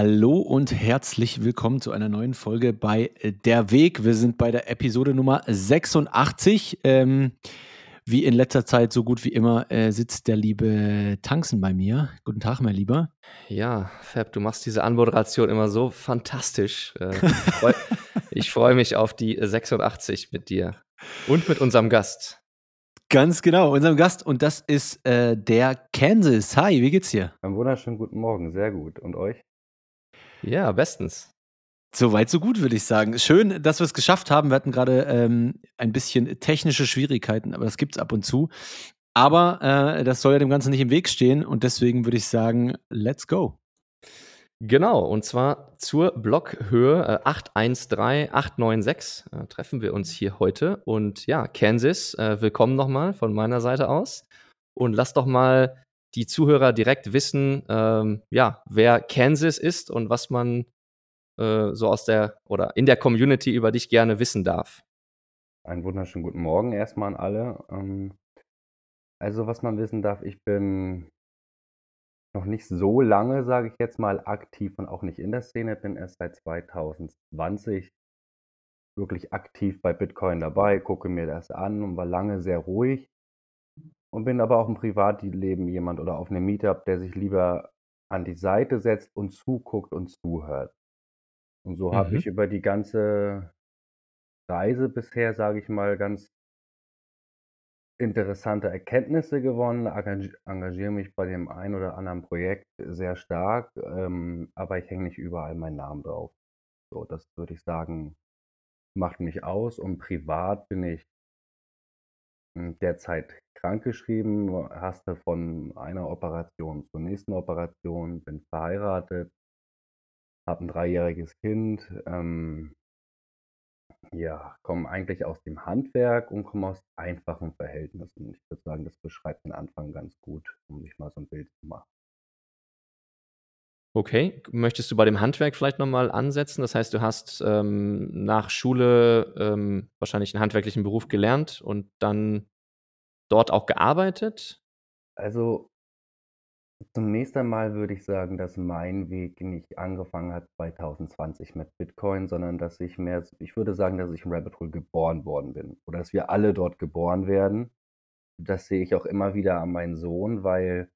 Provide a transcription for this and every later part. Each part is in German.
Hallo und herzlich willkommen zu einer neuen Folge bei äh, Der Weg. Wir sind bei der Episode Nummer 86. Ähm, wie in letzter Zeit, so gut wie immer, äh, sitzt der liebe Tanzen bei mir. Guten Tag, mein Lieber. Ja, Fab, du machst diese Anmoderation immer so fantastisch. Äh, ich freue freu mich auf die 86 mit dir und mit unserem Gast. Ganz genau, unserem Gast. Und das ist äh, der Kansas. Hi, wie geht's dir? Einen wunderschönen guten Morgen, sehr gut. Und euch? Ja, bestens. Soweit, so gut, würde ich sagen. Schön, dass wir es geschafft haben. Wir hatten gerade ähm, ein bisschen technische Schwierigkeiten, aber das gibt es ab und zu. Aber äh, das soll ja dem Ganzen nicht im Weg stehen und deswegen würde ich sagen, let's go. Genau, und zwar zur Blockhöhe äh, 813896 äh, treffen wir uns hier heute. Und ja, Kansas, äh, willkommen nochmal von meiner Seite aus. Und lass doch mal die Zuhörer direkt wissen, ähm, ja, wer Kansas ist und was man äh, so aus der oder in der Community über dich gerne wissen darf. Einen wunderschönen guten Morgen erstmal an alle. Ähm, also, was man wissen darf, ich bin noch nicht so lange, sage ich jetzt mal, aktiv und auch nicht in der Szene, bin erst seit 2020 wirklich aktiv bei Bitcoin dabei, gucke mir das an und war lange sehr ruhig und bin aber auch im Privatleben jemand oder auf einem Meetup, der sich lieber an die Seite setzt und zuguckt und zuhört. Und so habe Mhm. ich über die ganze Reise bisher, sage ich mal, ganz interessante Erkenntnisse gewonnen, engag engagiere mich bei dem einen oder anderen Projekt sehr stark, ähm, aber ich hänge nicht überall meinen Namen drauf. So, das würde ich sagen, macht mich aus und privat bin ich derzeit krankgeschrieben, hasste von einer Operation zur nächsten Operation, bin verheiratet, habe ein dreijähriges Kind, ähm, ja, komme eigentlich aus dem Handwerk und komme aus einfachen Verhältnissen. Ich würde sagen, das beschreibt den Anfang ganz gut, um sich mal so ein Bild zu machen. Okay, möchtest du bei dem Handwerk vielleicht nochmal ansetzen? Das heißt, du hast ähm, nach Schule ähm, wahrscheinlich einen handwerklichen Beruf gelernt und dann dort auch gearbeitet? Also zunächst einmal würde ich sagen, dass mein Weg nicht angefangen hat 2020 mit Bitcoin, sondern dass ich mehr, ich würde sagen, dass ich im Rabbit Hole geboren worden bin oder dass wir alle dort geboren werden. Das sehe ich auch immer wieder an meinen Sohn, weil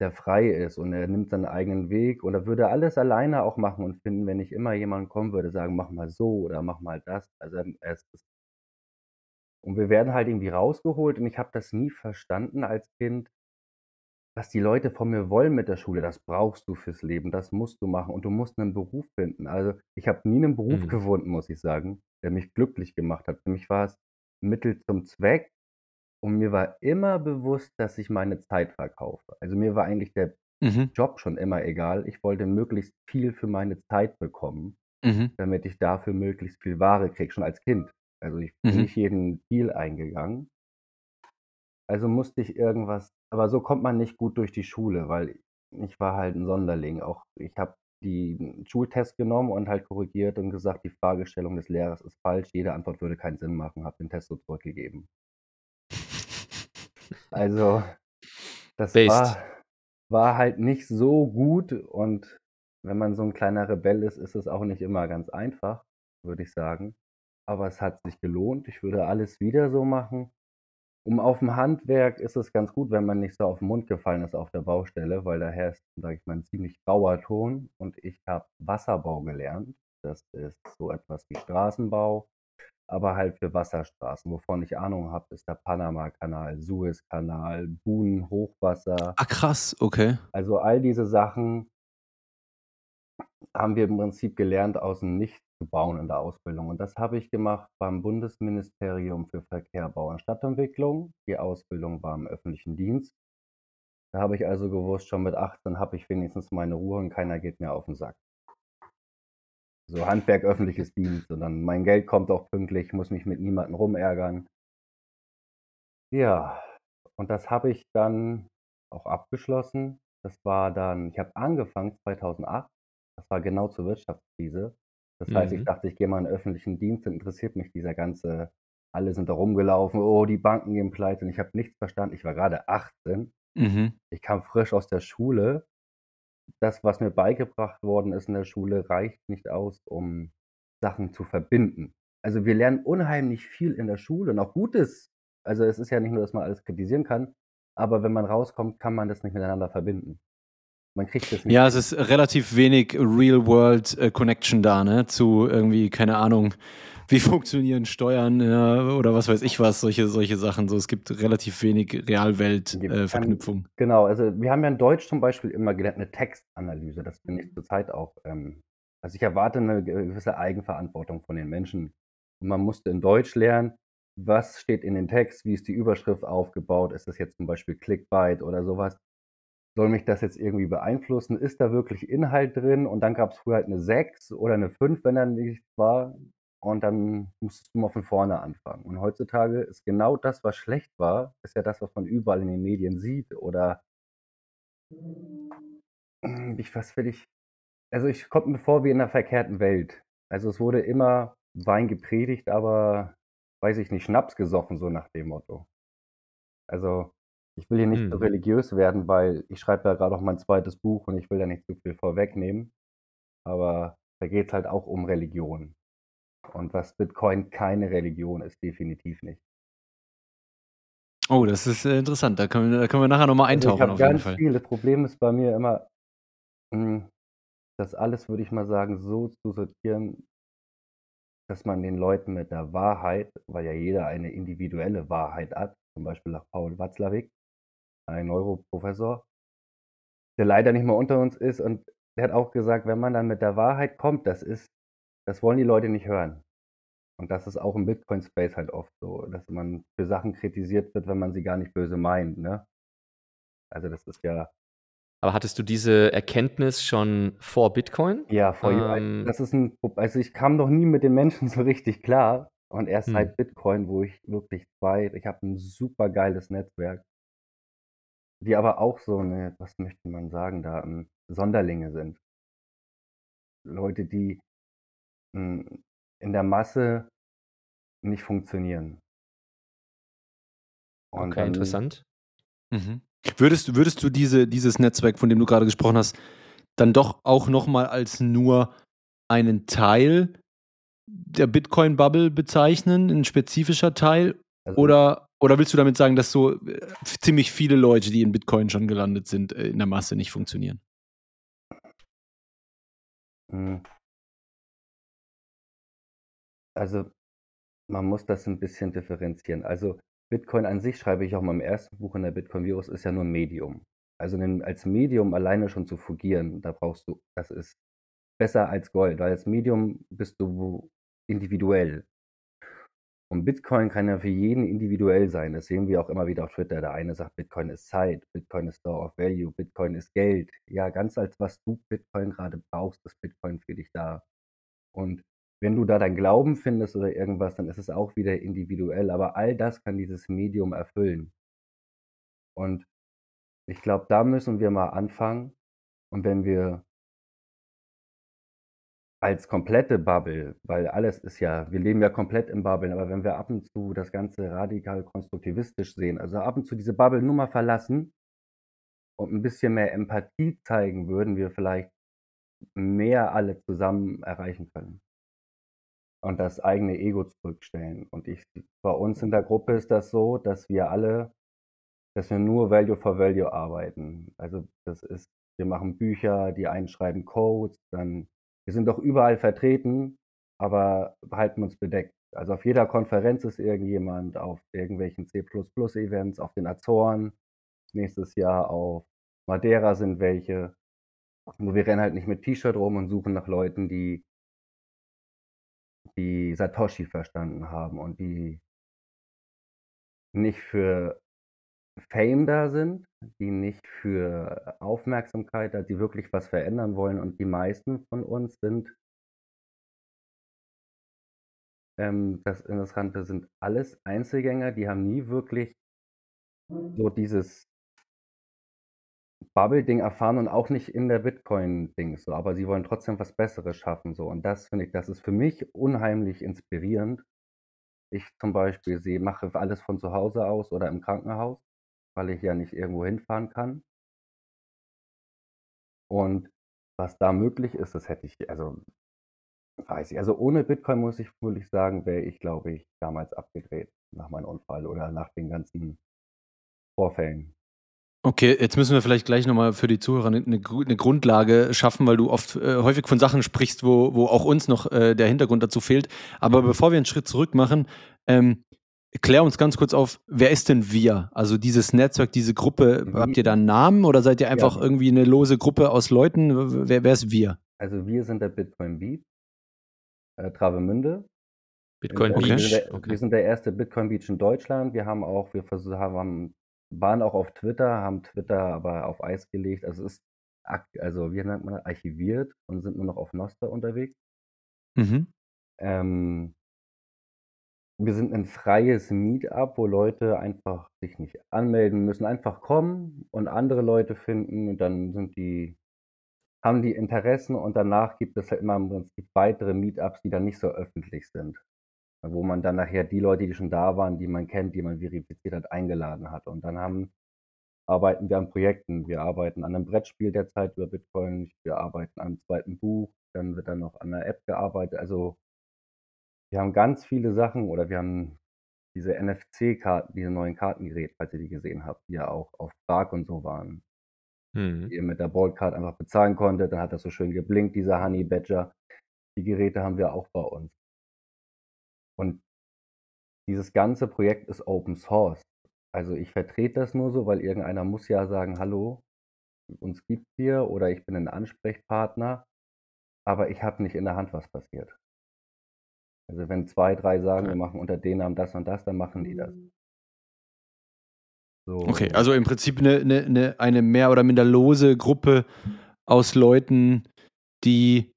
der frei ist und er nimmt seinen eigenen Weg und er würde alles alleine auch machen und finden, wenn nicht immer jemand kommen würde, sagen, mach mal so oder mach mal das. Also er ist und wir werden halt irgendwie rausgeholt und ich habe das nie verstanden als Kind, was die Leute von mir wollen mit der Schule. Das brauchst du fürs Leben, das musst du machen und du musst einen Beruf finden. Also ich habe nie einen Beruf Mhm. gefunden, muss ich sagen, der mich glücklich gemacht hat. Für mich war es Mittel zum Zweck und mir war immer bewusst, dass ich meine Zeit verkaufe. Also mir war eigentlich der Mhm. Job schon immer egal. Ich wollte möglichst viel für meine Zeit bekommen, Mhm. damit ich dafür möglichst viel Ware kriege, schon als Kind. Also ich bin Mhm. nicht jeden Deal eingegangen. Also musste ich irgendwas, aber so kommt man nicht gut durch die Schule, weil ich war halt ein Sonderling. Auch ich habe die Schultest genommen und halt korrigiert und gesagt, die Fragestellung des Lehrers ist falsch, jede Antwort würde keinen Sinn machen, habe den Test so zurückgegeben. Also, das Based. war war halt nicht so gut und wenn man so 'n kleiner Rebell ist, ist es auch nicht immer ganz einfach, würde ich sagen. Aber es hat sich gelohnt. Ich würde alles wieder so machen. Um aufm Handwerk ist es ganz gut, wenn man nicht so auf 'n Mund gefallen ist auf der Baustelle, weil da herrscht, sage ich mal, 'n ziemlich rauer Ton und ich habe Wasserbau gelernt. Das ist so etwas wie Straßenbau, aber halt für Wasserstraßen. Wovon ich Ahnung habe, ist der Panamakanal, Suezkanal, Buhnen, Hochwasser. Ah, krass, okay. Also all diese Sachen haben wir im Prinzip gelernt, aus dem Nichts zu bauen in der Ausbildung. Und das habe ich gemacht beim Bundesministerium für Verkehr, Bau und Stadtentwicklung. Die Ausbildung war im öffentlichen Dienst. Da habe ich also gewusst, schon mit 18 habe ich wenigstens meine Ruhe und keiner geht mir auf den Sack. So Handwerk, öffentliches Dienst und dann mein Geld kommt auch pünktlich, muss mich mit niemandem rumärgern. Ja, und das habe ich dann auch abgeschlossen Das war dann ich habe angefangen 2008. Das war genau zur Wirtschaftskrise. Das heißt, ich Mhm. dachte, ich gehe mal in 'n öffentlichen Dienst, dann interessiert mich dieser ganze alle sind da rumgelaufen: „Oh, die Banken gehen pleite.“ Und ich habe nichts verstanden. Ich war grade 18. Mhm. Ich kam frisch aus der Schule. Das, was mir beigebracht worden ist in der Schule, reicht nicht aus, um Sachen zu verbinden. Also, wir lernen unheimlich viel in der Schule und auch Gutes. Also, es ist ja nicht nur, dass man alles kritisieren kann, aber wenn man rauskommt, kann man das nicht miteinander verbinden. Man kriegt das nicht Ja, es ist relativ wenig Real World, äh, Connection da, ne, zu irgendwie, keine Ahnung, wie funktionieren Steuern, ja, oder was weiß ich was, solche solche Sachen so. Es gibt relativ wenig Realwelt, Gibt äh, genau, also, wir haben ja in Deutsch zum Beispiel immer gelernt 'ne Textanalyse. Das finde ich zurzeit auch, ähm also, ich erwarte 'ne gewisse Eigenverantwortung von den Menschen. Und man musste in Deutsch lernen, was steht in den Text, wie ist die Überschrift aufgebaut? Ist das jetzt zum Beispiel Clickbait oder so was? Soll mich das jetzt irgendwie beeinflussen? Ist da wirklich Inhalt drin? Und dann gab's früher halt 'ne 6 oder 'ne 5, wenn da nichts war. Und dann musstest du mal von vorne anfangen. Und heutzutage ist genau das, was schlecht war, ist ja das, was man überall in den Medien sieht oder ich was will ich also, ich kommt mir vor wie in 'ner verkehrten Welt. Also, es wurde immer Wein gepredigt, aber, weiß ich nicht, Schnaps gesoffen, so nach dem Motto. Also, ich will hier nicht so Mhm. religiös werden, weil ich schreibe ja grad auch mein 2. Buch und ich will da nicht zu viel vorwegnehmen. Aber da geht's halt auch um Religion. Und was Bitcoin keine Religion ist, definitiv nicht. Oh, das ist, äh, interessant. Da können wir da können wir nachher noch mal Also, ich eintauchen habe ganz Fall. viel das Problem ist bei mir immer, hm, das alles, würde ich mal sagen, so zu sortieren dass man den Leuten mit der Wahrheit weil ja jeder eine individuelle Wahrheit hat, zum Beispiel nach Paul Watzlawick, ein Neuroprofessor der leider nicht mehr unter uns ist und der hat auch gesagt: „Wenn man dann mit der Wahrheit kommt, das ist das wollen die Leute nicht hören.“ Und das ist auch im Bitcoin Space halt oft so, dass man für Sachen kritisiert wird, wenn man sie gar nicht böse meint, ne? Also, das ist ja Aber hattest du diese Erkenntnis schon vor Bitcoin? Ja, vor Ähm das ist 'n Pro also, ich kam noch nie mit den Menschen so richtig klar und erst Mhm. seit Bitcoin, wo ich wirklich zwei ich habe 'n supergeiles Netzwerk die aber auch so 'ne was möchte man sagen da, hm, Sonderlinge sind. Leute, die, hm, in der Masse nicht funktionieren. Und Okay, dann interessant. Mhm. Würdest du würdest du diese dieses Netzwerk, von dem du grade gesprochen hast, dann doch auch noch mal als nur einen Teil der Bitcoin-Bubble bezeichnen, 'n spezifischer Teil? Also Oder oder willst du damit sagen, dass so, äh, ziemlich viele Leute, die in Bitcoin schon gelandet sind, äh, in der Masse nicht funktionieren? Hm. Also, man muss das 'n bisschen differenzieren. Also, Bitcoin an sich, schreibe ich auch in meinem 1. Buch in der Bitcoin Virus, ist ja nur 'n Medium. Also, als Medium alleine schon zu fungieren, da brauchst du das ist besser als Gold, weil als Medium bist du individuell. Und Bitcoin kann ja für jeden individuell sein. Das sehen wir auch immer wieder auf Twitter. Der eine sagt, Bitcoin ist Zeit, Bitcoin ist Store of Value, Bitcoin ist Geld. Ja, ganz als was du Bitcoin grade brauchst, ist Bitcoin für dich da. Und wenn du da deinen Glauben findest oder irgendwas, dann ist es auch wieder individuell, aber all das kann dieses Medium erfüllen. Und ich glaube, da müssen wir mal anfangen. Und wenn wir als komplette Bubble, weil alles ist ja wir leben ja komplett in Bubblen, aber wenn wir ab und zu das Ganze radikal konstruktivistisch sehen, also, ab und zu diese Bubble nur mal verlassen und 'n bisschen mehr Empathie zeigen, würden wir vielleicht mehr alle zusammen erreichen können. Und das eigene Ego zurückstellen. Und ich bei uns in der Gruppe ist das so, dass wir alle dass wir nur Value for Value arbeiten. Also, das ist wir machen Bücher, die einen schreiben Codes, dann wir sind doch überall vertreten, aber halten uns bedeckt. Also, auf jeder Konferenz ist irgendjemand, auf irgendwelchen C++-Events, auf den Azoren. Nächstes Jahr auf Madeira sind welche. Nur wir rennen halt nicht mit T-Shirt rum und suchen nach Leuten, die die Satoshi verstanden haben und die nicht für Fame da sind, die nicht für Aufmerksamkeit da die wirklich was verändern wollen. Und die meisten von uns sind ähm, das Interessante sind alles Einzelgänger, die haben nie wirklich so dieses Bubble-Ding erfahren und auch nicht in der Bitcoin-Ding so, aber sie wollen trotzdem was Besseres schaffen so. Und das finde ich, das ist für mich unheimlich inspirierend. Ich zum Beispiel sehe, mache alles von zu Hause aus oder im Krankenhaus, weil ich ja nicht irgendwo hinfahren kann. Und was da möglich ist, das hätte ich, also weiß ich, also ohne Bitcoin muss ich wirklich sagen, wäre ich, glaube ich, damals abgedreht nach meinem Unfall oder nach den ganzen Vorfällen. Okay, jetzt müssen wir vielleicht gleich nochmal für die Zuhörer eine, eine Grundlage schaffen, weil du oft äh, häufig von Sachen sprichst, wo, wo auch uns noch äh, der Hintergrund dazu fehlt. Aber bevor wir einen Schritt zurück machen, ähm, klär uns ganz kurz auf, wer ist denn wir? Also dieses Netzwerk, diese Gruppe, Mhm. habt ihr da einen Namen oder seid ihr einfach Ja. irgendwie eine lose Gruppe aus Leuten? Wer, wer ist wir? Also wir sind der Bitcoin Beat, äh, Travemünde. Bitcoin Also Okay. Wir Beach. sind, der, Okay. wir sind der erste Bitcoin Beach in Deutschland. Wir haben auch, wir versuch, haben, waren auch auf Twitter, haben Twitter aber auf Eis gelegt. Also es ist, also wie nennt man das, archiviert und sind nur noch auf Noster unterwegs. Mhm. Ähm, wir sind ein freies Meetup, wo Leute einfach sich nicht anmelden müssen, einfach kommen und andere Leute finden und dann sind die, haben die Interessen und danach gibt es halt immer im Prinzip weitere Meetups, die dann nicht so öffentlich sind. Wo man dann nachher die Leute, die schon da waren, die man kennt, die man verifiziert hat, eingeladen hat. Und dann haben, arbeiten wir an Projekten. Wir arbeiten an einem Brettspiel derzeit über Bitcoin, wir arbeiten an einem zweiten Buch, dann wird dann noch an einer App gearbeitet. Also wir haben ganz viele Sachen oder wir haben diese NFC-Karten, diese neuen Kartengeräte, falls ihr die gesehen habt, die ja auch auf Prag und so waren. Mhm. Die ihr mit der Boldcard einfach bezahlen konntet, dann hat das so schön geblinkt, dieser Honey Badger. Die Geräte haben wir auch bei uns. Und dieses ganze Projekt ist Open Source. Also ich vertrete das nur so, weil irgendeiner muss ja sagen, hallo, uns gibt's hier oder ich bin ein Ansprechpartner, aber ich habe nicht in der Hand, was passiert. Also wenn zwei, drei sagen, Okay. wir machen unter den Namen das und das, dann machen die das. So. Okay, also im Prinzip eine, eine, eine, eine mehr oder minder lose Gruppe aus Leuten, die,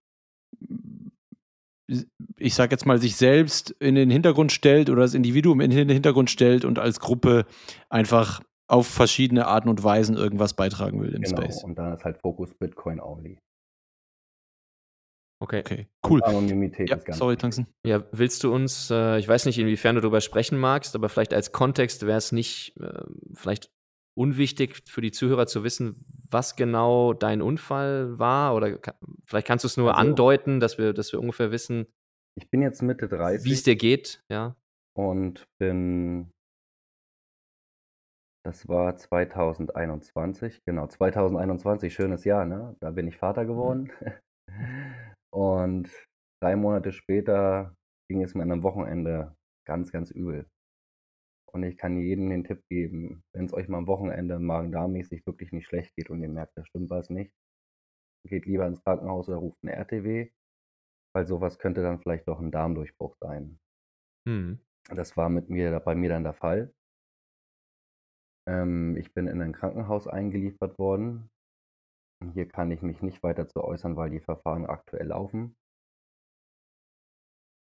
ich sag jetzt mal, sich selbst in den Hintergrund stellt oder das Individuum in den Hintergrund stellt und als Gruppe einfach auf verschiedene Arten und Weisen irgendwas beitragen will im genau. Space. Und dann ist halt Fokus Bitcoin only. Okay. Okay, cool. Anonymität Ja, ist ganz sorry. Tangsen. Ja, willst du uns, äh, ich weiß nicht, inwiefern du darüber sprechen magst, aber vielleicht als Kontext wäre es nicht äh, vielleicht unwichtig für die Zuhörer zu wissen, was genau dein Unfall war oder ka vielleicht kannst du es nur Also- andeuten, dass wir, dass wir ungefähr wissen, Ich bin jetzt Mitte 30. wie es dir geht, ja. und bin, das war 2021, genau, 2021, schönes Jahr, ne? Da bin ich Vater geworden. Und drei Monate später ging es mir an einem Wochenende ganz, ganz übel. Und ich kann jedem den Tipp geben, wenn es euch mal am Wochenende magen-darm-mäßig wirklich nicht schlecht geht und ihr merkt, da stimmt was nicht, geht lieber ins Krankenhaus oder ruft eine RTW, weil sowas könnte dann vielleicht doch ein Darmdurchbruch sein. Hm. Das war mit mir, bei mir dann der Fall. Ähm, ich bin in ein Krankenhaus eingeliefert worden. Hier kann ich mich nicht weiter zu äußern, weil die Verfahren aktuell laufen.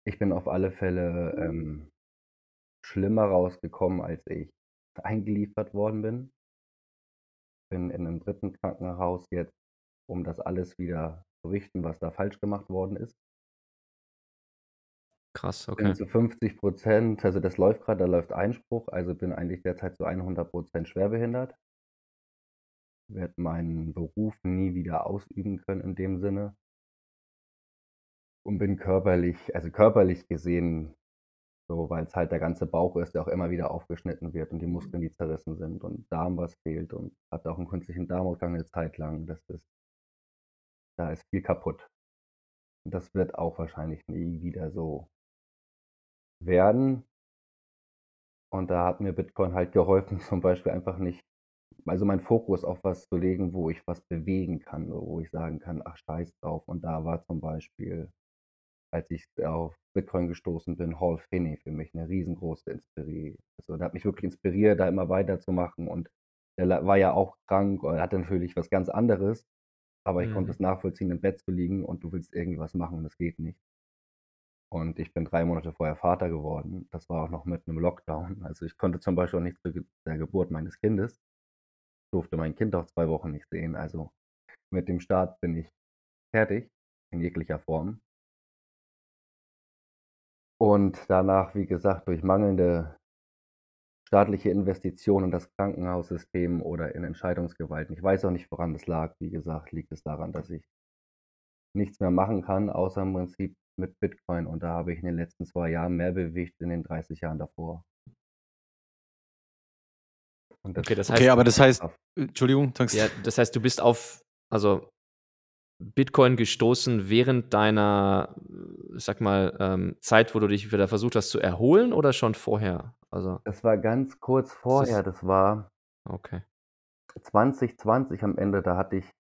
Ich bin auf alle Fälle ähm, schlimmer rausgekommen, als ich eingeliefert worden bin. Bin in einem dritten Krankenhaus jetzt, um das alles wieder zu richten, was da falsch gemacht worden ist. Krass, Bin okay. zu 50 Prozent, also das läuft gerade, da läuft Einspruch, also bin eigentlich derzeit zu 100 Prozent schwerbehindert. Werde meinen Beruf nie wieder ausüben können in dem Sinne. Und bin körperlich, also körperlich gesehen, so, weil es halt der ganze Bauch ist, der auch immer wieder aufgeschnitten wird und die Muskeln, die zerrissen sind und Darm, was fehlt und hatte auch einen künstlichen Darmausgang eine Zeit lang. Das ist, da ist viel kaputt. Und das wird auch wahrscheinlich nie wieder so werden. Und da hat mir Bitcoin halt geholfen, zum Beispiel einfach nicht, also meinen Fokus auf was zu legen, wo ich was bewegen kann, wo ich sagen kann, ach scheiß drauf. Und da war zum Beispiel, als ich auf Bitcoin gestoßen bin, Hall Finney für mich eine riesengroße Inspirie. Also der hat mich wirklich inspiriert, da immer weiterzumachen. Und der war ja auch krank und hatte natürlich was ganz anderes. Aber ich Mhm. konnte es nachvollziehen, im Bett zu liegen und du willst irgendwas machen und es geht nicht. Und ich bin drei Monate vorher Vater geworden. Das war auch noch mit einem Lockdown. Also ich konnte zum Beispiel auch nicht zu der Geburt meines Kindes. Durfte mein Kind auch zwei Wochen nicht sehen. Also mit dem Start bin ich fertig in jeglicher Form. Und danach, wie gesagt, durch mangelnde staatliche Investitionen in das Krankenhaussystem oder in Entscheidungsgewalten. Ich weiß auch nicht, woran das lag. Wie gesagt, liegt es daran, dass ich nichts mehr machen kann, außer im Prinzip mit Bitcoin. Und da habe ich in den letzten zwei Jahren mehr bewegt in den 30 Jahren davor. Und das okay, das heißt, okay, aber das heißt, Entschuldigung, danke. Ja, das heißt, du bist auf, also Bitcoin gestoßen während deiner, sag mal, ähm, Zeit, wo du dich wieder versucht hast zu erholen oder schon vorher? Also, das war ganz kurz vorher, das, das war okay. 2020 am Ende, da hatte ich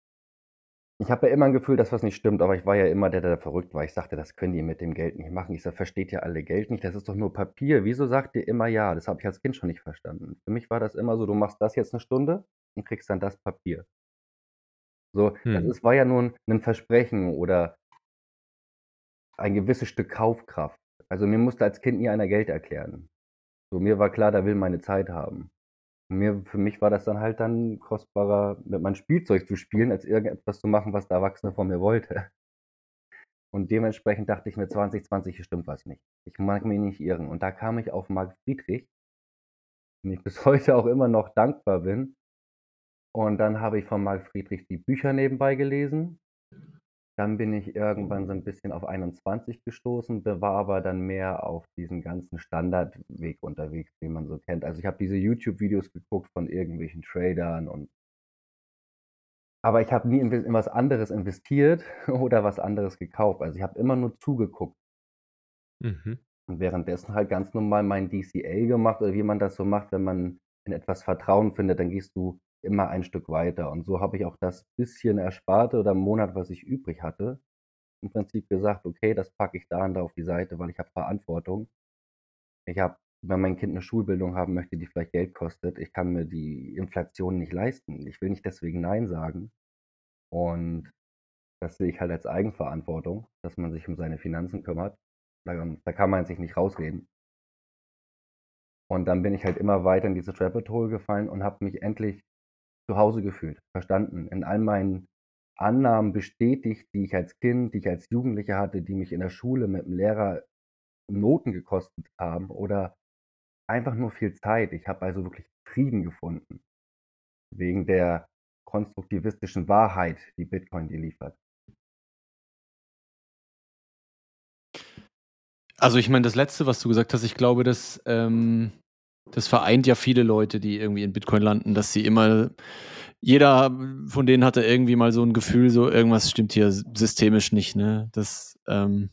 ich habe ja immer ein Gefühl, dass was nicht stimmt, aber ich war ja immer der, der verrückt war. Ich sagte, das können die mit dem Geld nicht machen. Ich sage, versteht ihr alle Geld nicht? Das ist doch nur Papier. Wieso sagt ihr immer ja? Das habe ich als Kind schon nicht verstanden. Für mich war das immer so, du machst das jetzt eine Stunde und kriegst dann das Papier. So, das ist, war ja nur ein Versprechen oder ein gewisses Stück Kaufkraft. Also mir musste als Kind nie einer Geld erklären. So, mir war klar, der will meine Zeit haben. Mir, für mich war das dann halt dann kostbarer, mit meinem Spielzeug zu spielen, als irgendetwas zu machen, was der Erwachsene von mir wollte. Und dementsprechend dachte ich mir, 2020 stimmt was nicht. Ich mag mich nicht irren. Und da kam ich auf Marc Friedrich, dem ich bis heute auch immer noch dankbar bin. Und dann habe ich von Marc Friedrich die Bücher nebenbei gelesen. Dann bin ich irgendwann so ein bisschen auf 21 gestoßen, war aber dann mehr auf diesen ganzen Standardweg unterwegs, den man so kennt. Also ich habe diese YouTube-Videos geguckt von irgendwelchen Tradern und aber ich habe nie in, in was anderes investiert oder was anderes gekauft. Also ich habe immer nur zugeguckt. Mhm. Und währenddessen halt ganz normal mein DCA gemacht oder wie man das so macht, wenn man in etwas Vertrauen findet, dann gehst du immer ein Stück weiter. Und so habe ich auch das bisschen Ersparte oder Monat, was ich übrig hatte, im Prinzip gesagt, okay, das packe ich da und da auf die Seite, weil ich habe Verantwortung. Ich habe, wenn mein Kind eine Schulbildung haben möchte, die vielleicht Geld kostet, ich kann mir die Inflation nicht leisten. Ich will nicht deswegen Nein sagen. Und das sehe ich halt als Eigenverantwortung, dass man sich um seine Finanzen kümmert. Da, da kann man sich nicht rausreden. Und dann bin ich halt immer weiter in diese Rabbit Hole gefallen und habe mich endlich zu Hause gefühlt, verstanden, in all meinen Annahmen bestätigt, die ich als Kind, die ich als Jugendlicher hatte, die mich in der Schule mit dem Lehrer Noten gekostet haben oder einfach nur viel Zeit. Ich habe also wirklich Frieden gefunden wegen der konstruktivistischen Wahrheit, die Bitcoin dir liefert. Also ich meine, das Letzte, was du gesagt hast, ich glaube, dass ähm, das vereint ja viele Leute, die irgendwie in Bitcoin landen, dass sie immer, jeder von denen hatte irgendwie mal so ein Gefühl, so irgendwas stimmt hier systemisch nicht, ne? Das, ähm,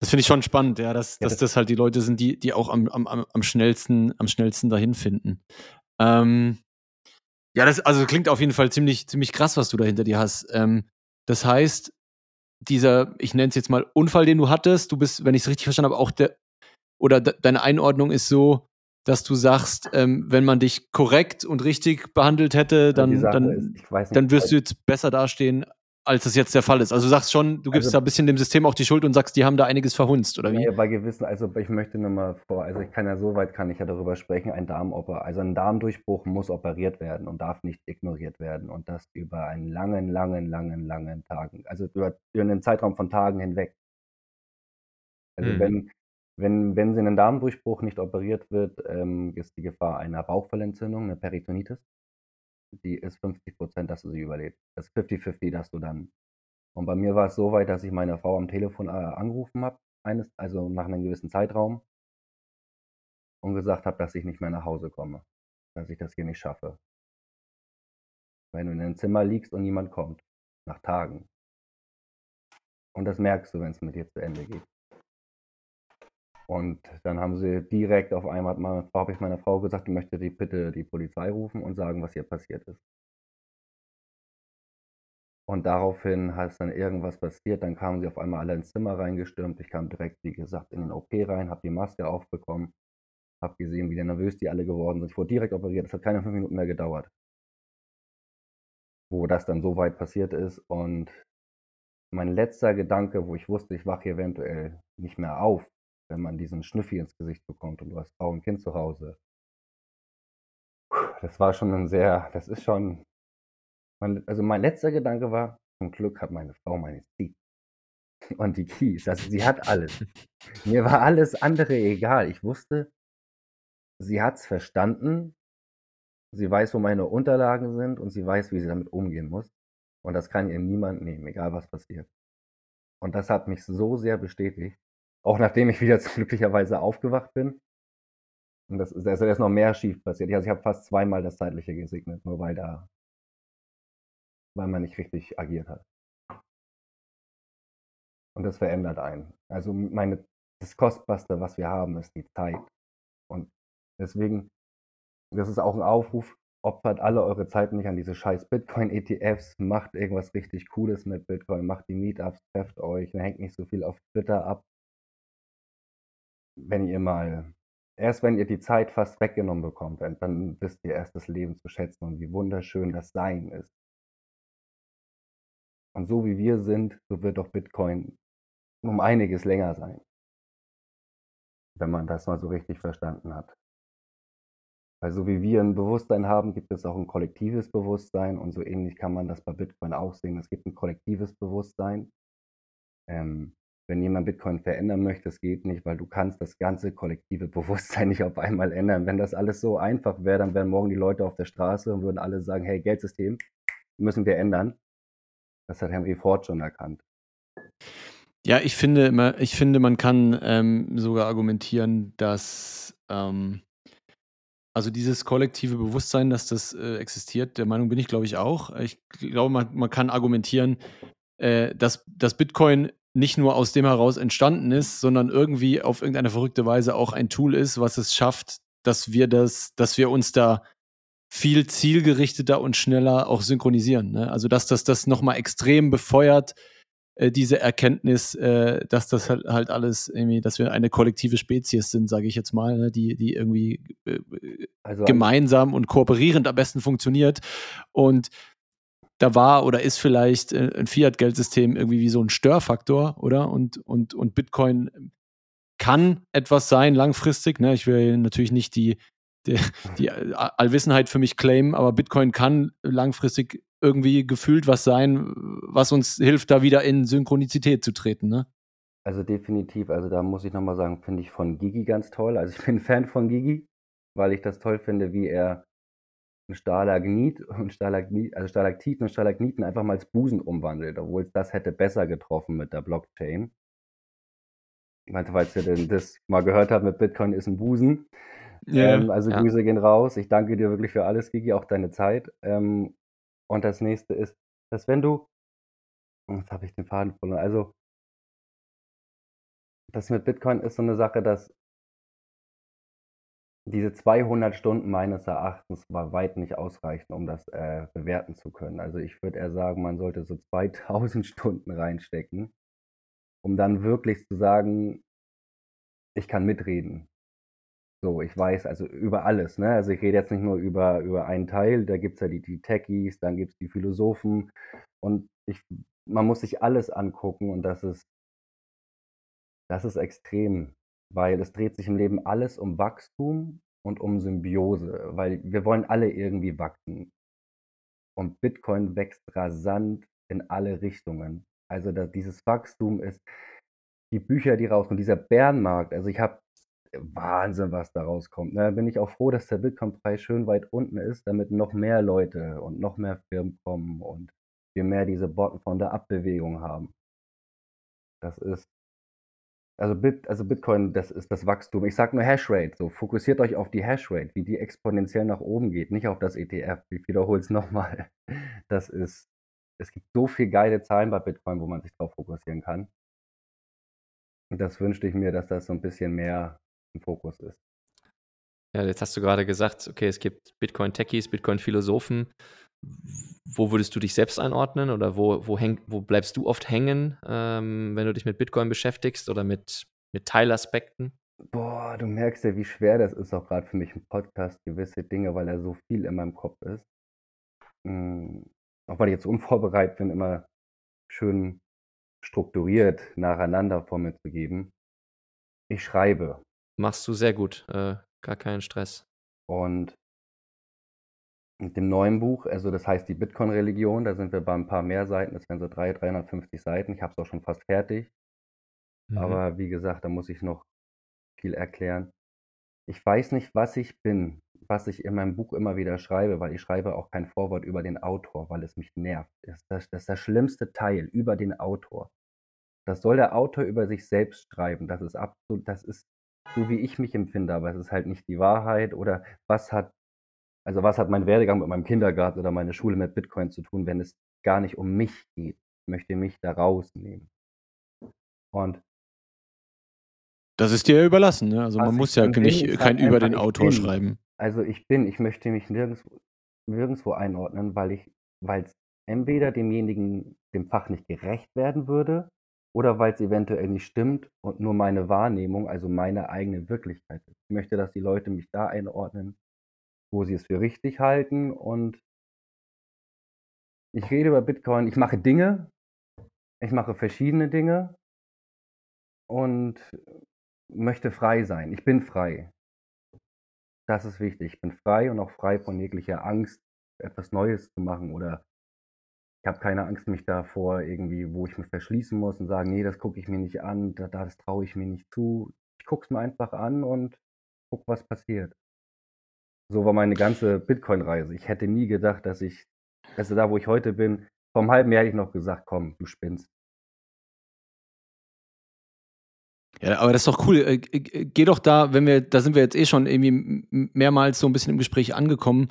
das finde ich schon spannend, ja, dass, ja, dass das halt die Leute sind, die, die auch am, am, am schnellsten, am schnellsten dahin finden. Ähm, ja, das also klingt auf jeden Fall ziemlich, ziemlich krass, was du da hinter dir hast. Ähm, das heißt, dieser, ich nenne es jetzt mal Unfall, den du hattest, du bist, wenn ich es richtig verstanden habe, auch der oder de deine Einordnung ist so, dass du sagst, ähm, wenn man dich korrekt und richtig behandelt hätte, dann, dann, ist, dann wirst du jetzt besser dastehen, als es jetzt der Fall ist. Also du sagst schon, du gibst also, da ein bisschen dem System auch die Schuld und sagst, die haben da einiges verhunzt, oder wie? Ja, bei gewissen, also ich möchte nur mal vor, also ich kann ja so weit kann ich ja darüber sprechen, ein Darmoper, also ein Darmdurchbruch muss operiert werden und darf nicht ignoriert werden und das über einen langen, langen, langen, langen Tagen, also über, über einen Zeitraum von Tagen hinweg. Also mhm. wenn, wenn, wenn sie einen Darmdurchbruch nicht operiert wird, ähm, ist die Gefahr einer Bauchfellentzündung, eine Peritonitis. Die ist 50 Prozent, dass du sie überlebst. Das ist 50-50, dass du dann. Und bei mir war es so weit, dass ich meine Frau am Telefon äh, angerufen habe, eines, also nach einem gewissen Zeitraum, und gesagt habe, dass ich nicht mehr nach Hause komme, dass ich das hier nicht schaffe. Wenn du in einem Zimmer liegst und niemand kommt, nach Tagen. Und das merkst du, wenn es mit dir zu Ende geht. Und dann haben sie direkt auf einmal, habe ich meiner Frau gesagt, ich möchte die bitte die Polizei rufen und sagen, was hier passiert ist. Und daraufhin ist dann irgendwas passiert, dann kamen sie auf einmal alle ins Zimmer reingestürmt. Ich kam direkt, wie gesagt, in den OP rein, habe die Maske aufbekommen, habe gesehen, wie nervös die alle geworden sind. Ich wurde direkt operiert, es hat keine fünf Minuten mehr gedauert. Wo das dann so weit passiert ist und mein letzter Gedanke, wo ich wusste, ich wache eventuell nicht mehr auf, wenn man diesen Schnüffi ins Gesicht bekommt und du hast Frau und Kind zu Hause. das war schon ein sehr, das ist schon, mein, also mein letzter Gedanke war, zum Glück hat meine Frau meine Seed und die Keys. Also sie hat alles. Mir war alles andere egal. Ich wusste, sie hat es verstanden. Sie weiß, wo meine Unterlagen sind und sie weiß, wie sie damit umgehen muss. Und das kann ihr niemand nehmen, egal was passiert. Und das hat mich so sehr bestätigt. Auch nachdem ich wieder glücklicherweise aufgewacht bin. Und das, also da ist noch mehr schief passiert. Also ich habe fast zweimal das Zeitliche gesegnet, nur weil da, weil man nicht richtig agiert hat. Und das verändert einen. Also meine, das Kostbarste, was wir haben, ist die Zeit. Und deswegen, das ist auch ein Aufruf, opfert alle eure Zeit nicht an diese scheiß Bitcoin-ETFs, macht irgendwas richtig Cooles mit Bitcoin, macht die Meetups, trefft euch, hängt nicht so viel auf Twitter ab. Wenn ihr mal, erst wenn ihr die Zeit fast weggenommen bekommt, dann wisst ihr erst das Leben zu schätzen und wie wunderschön das Sein ist. Und so wie wir sind, so wird auch Bitcoin um einiges länger sein. Wenn man das mal so richtig verstanden hat. Weil so wie wir ein Bewusstsein haben, gibt es auch ein kollektives Bewusstsein und so ähnlich kann man das bei Bitcoin auch sehen. Es gibt ein kollektives Bewusstsein. Ähm, wenn jemand Bitcoin verändern möchte, es geht nicht, weil du kannst das ganze kollektive Bewusstsein nicht auf einmal ändern. Wenn das alles so einfach wäre, dann wären morgen die Leute auf der Straße und würden alle sagen, hey, Geldsystem müssen wir ändern. Das hat Henry Ford schon erkannt. Ja, ich finde ich finde, man kann ähm, sogar argumentieren, dass ähm, also dieses kollektive Bewusstsein, dass das äh, existiert, der Meinung bin ich, glaube ich, auch. Ich glaube, man, man kann argumentieren, äh, dass, dass Bitcoin nicht nur aus dem heraus entstanden ist, sondern irgendwie auf irgendeine verrückte Weise auch ein Tool ist, was es schafft, dass wir das, dass wir uns da viel zielgerichteter und schneller auch synchronisieren. Ne? Also dass das das nochmal extrem befeuert, äh, diese Erkenntnis, äh, dass das halt, halt, alles irgendwie, dass wir eine kollektive Spezies sind, sage ich jetzt mal, ne? die, die irgendwie äh, also gemeinsam und kooperierend am besten funktioniert. Und da war oder ist vielleicht äh, ein Fiat-Geldsystem irgendwie wie so ein Störfaktor, oder? Und, und, und Bitcoin kann etwas sein langfristig. Ne? Ich will natürlich nicht die, die, die Allwissenheit für mich claimen, aber Bitcoin kann langfristig irgendwie gefühlt was sein, was uns hilft, da wieder in Synchronizität zu treten, ne? Also definitiv, also da muss ich nochmal sagen, finde ich von Gigi ganz toll. Also ich bin Fan von Gigi, weil ich das toll finde, wie er ein Stalagnit und Stalagnit, also Stalaktiten und Stalagniten einfach mal als Busen umwandelt, obwohl es das hätte besser getroffen mit der Blockchain. Ich meinte, falls ihr denn das mal gehört habt, mit Bitcoin ist ein Busen. Ja, ähm, also ja. Grüße gehen raus. Ich danke dir wirklich für alles, Gigi, auch deine Zeit. Ähm, und das nächste ist, dass wenn du, jetzt habe ich den Faden verloren, also das mit Bitcoin ist so eine Sache, dass diese 200 Stunden meines Erachtens war weit nicht ausreichen, um das äh, bewerten zu können. Also ich würde eher sagen, man sollte so 2000 Stunden reinstecken, um dann wirklich zu sagen, ich kann mitreden. So, ich weiß also über alles, ne? Also ich rede jetzt nicht nur über, über einen Teil, da gibt es ja die, die Techies, dann gibt es die Philosophen und ich, man muss sich alles angucken und das ist, das ist extrem, weil es dreht sich im Leben alles um Wachstum und um Symbiose, weil wir wollen alle irgendwie wachsen. Und Bitcoin wächst rasant in alle Richtungen. Also da, dieses Wachstum ist, die Bücher, die rauskommen, dieser Bärenmarkt, also ich habe Wahnsinn, was da rauskommt. Da bin ich auch froh, dass der Bitcoin-Preis schön weit unten ist, damit noch mehr Leute und noch mehr Firmen kommen und wir mehr diese Bottom von der Abbewegung haben. Das ist, also, Bit, also Bitcoin, das ist das Wachstum. Ich sage nur Hashrate. So, fokussiert euch auf die Hashrate, wie die exponentiell nach oben geht, nicht auf das ETF. Ich wiederhole es nochmal. Das ist, es gibt so viel geile Zahlen bei Bitcoin, wo man sich drauf fokussieren kann. Und das wünschte ich mir, dass das so ein bisschen mehr im Fokus ist. Ja, jetzt hast du gerade gesagt, okay, es gibt Bitcoin-Techies, Bitcoin-Philosophen. Wo würdest du dich selbst einordnen oder wo, wo, häng, wo bleibst du oft hängen, ähm, wenn du dich mit Bitcoin beschäftigst oder mit, mit Teilaspekten? Boah, du merkst ja, wie schwer das ist, auch gerade für mich im Podcast, gewisse Dinge, weil er so viel in meinem Kopf ist. Mhm. Auch weil ich jetzt unvorbereitet bin, immer schön strukturiert nacheinander vor mir zu geben. Ich schreibe. Machst du sehr gut, äh, gar keinen Stress. Und mit dem neuen Buch, also das heißt die Bitcoin-Religion, da sind wir bei ein paar mehr Seiten, das wären so 3, 350 Seiten. Ich habe es auch schon fast fertig. Mhm. Aber wie gesagt, da muss ich noch viel erklären. Ich weiß nicht, was ich bin, was ich in meinem Buch immer wieder schreibe, weil ich schreibe auch kein Vorwort über den Autor, weil es mich nervt. Das ist das, das, ist das schlimmste Teil über den Autor. Das soll der Autor über sich selbst schreiben. Das ist absolut, das ist so, wie ich mich empfinde, aber es ist halt nicht die Wahrheit oder was hat, also was hat mein Werdegang mit meinem Kindergarten oder meine Schule mit Bitcoin zu tun, wenn es gar nicht um mich geht. Ich möchte mich da rausnehmen. Und Das ist dir überlassen, ne? Also man ich muss ja nicht kein über den Autor bin. schreiben. Also ich bin, ich möchte mich nirgendwo, nirgendwo einordnen, weil ich, weil es entweder demjenigen, dem Fach nicht gerecht werden würde, oder weil es eventuell nicht stimmt und nur meine Wahrnehmung, also meine eigene Wirklichkeit ist. Ich möchte, dass die Leute mich da einordnen, wo sie es für richtig halten und ich rede über Bitcoin, ich mache Dinge, ich mache verschiedene Dinge und möchte frei sein. Ich bin frei. Das ist wichtig. Ich bin frei und auch frei von jeglicher Angst, etwas Neues zu machen oder ich habe keine Angst, mich davor irgendwie, wo ich mich verschließen muss und sagen, nee, das gucke ich mir nicht an, da, das traue ich mir nicht zu. Ich gucke es mir einfach an und gucke, was passiert. So war meine ganze Bitcoin-Reise. Ich hätte nie gedacht, dass ich, also da, wo ich heute bin, einem halben Jahr hätte ich noch gesagt, komm, du spinnst. Ja, aber das ist doch cool. Äh, Geh doch da, wenn wir, da sind wir jetzt eh schon irgendwie mehrmals so ein bisschen im Gespräch angekommen,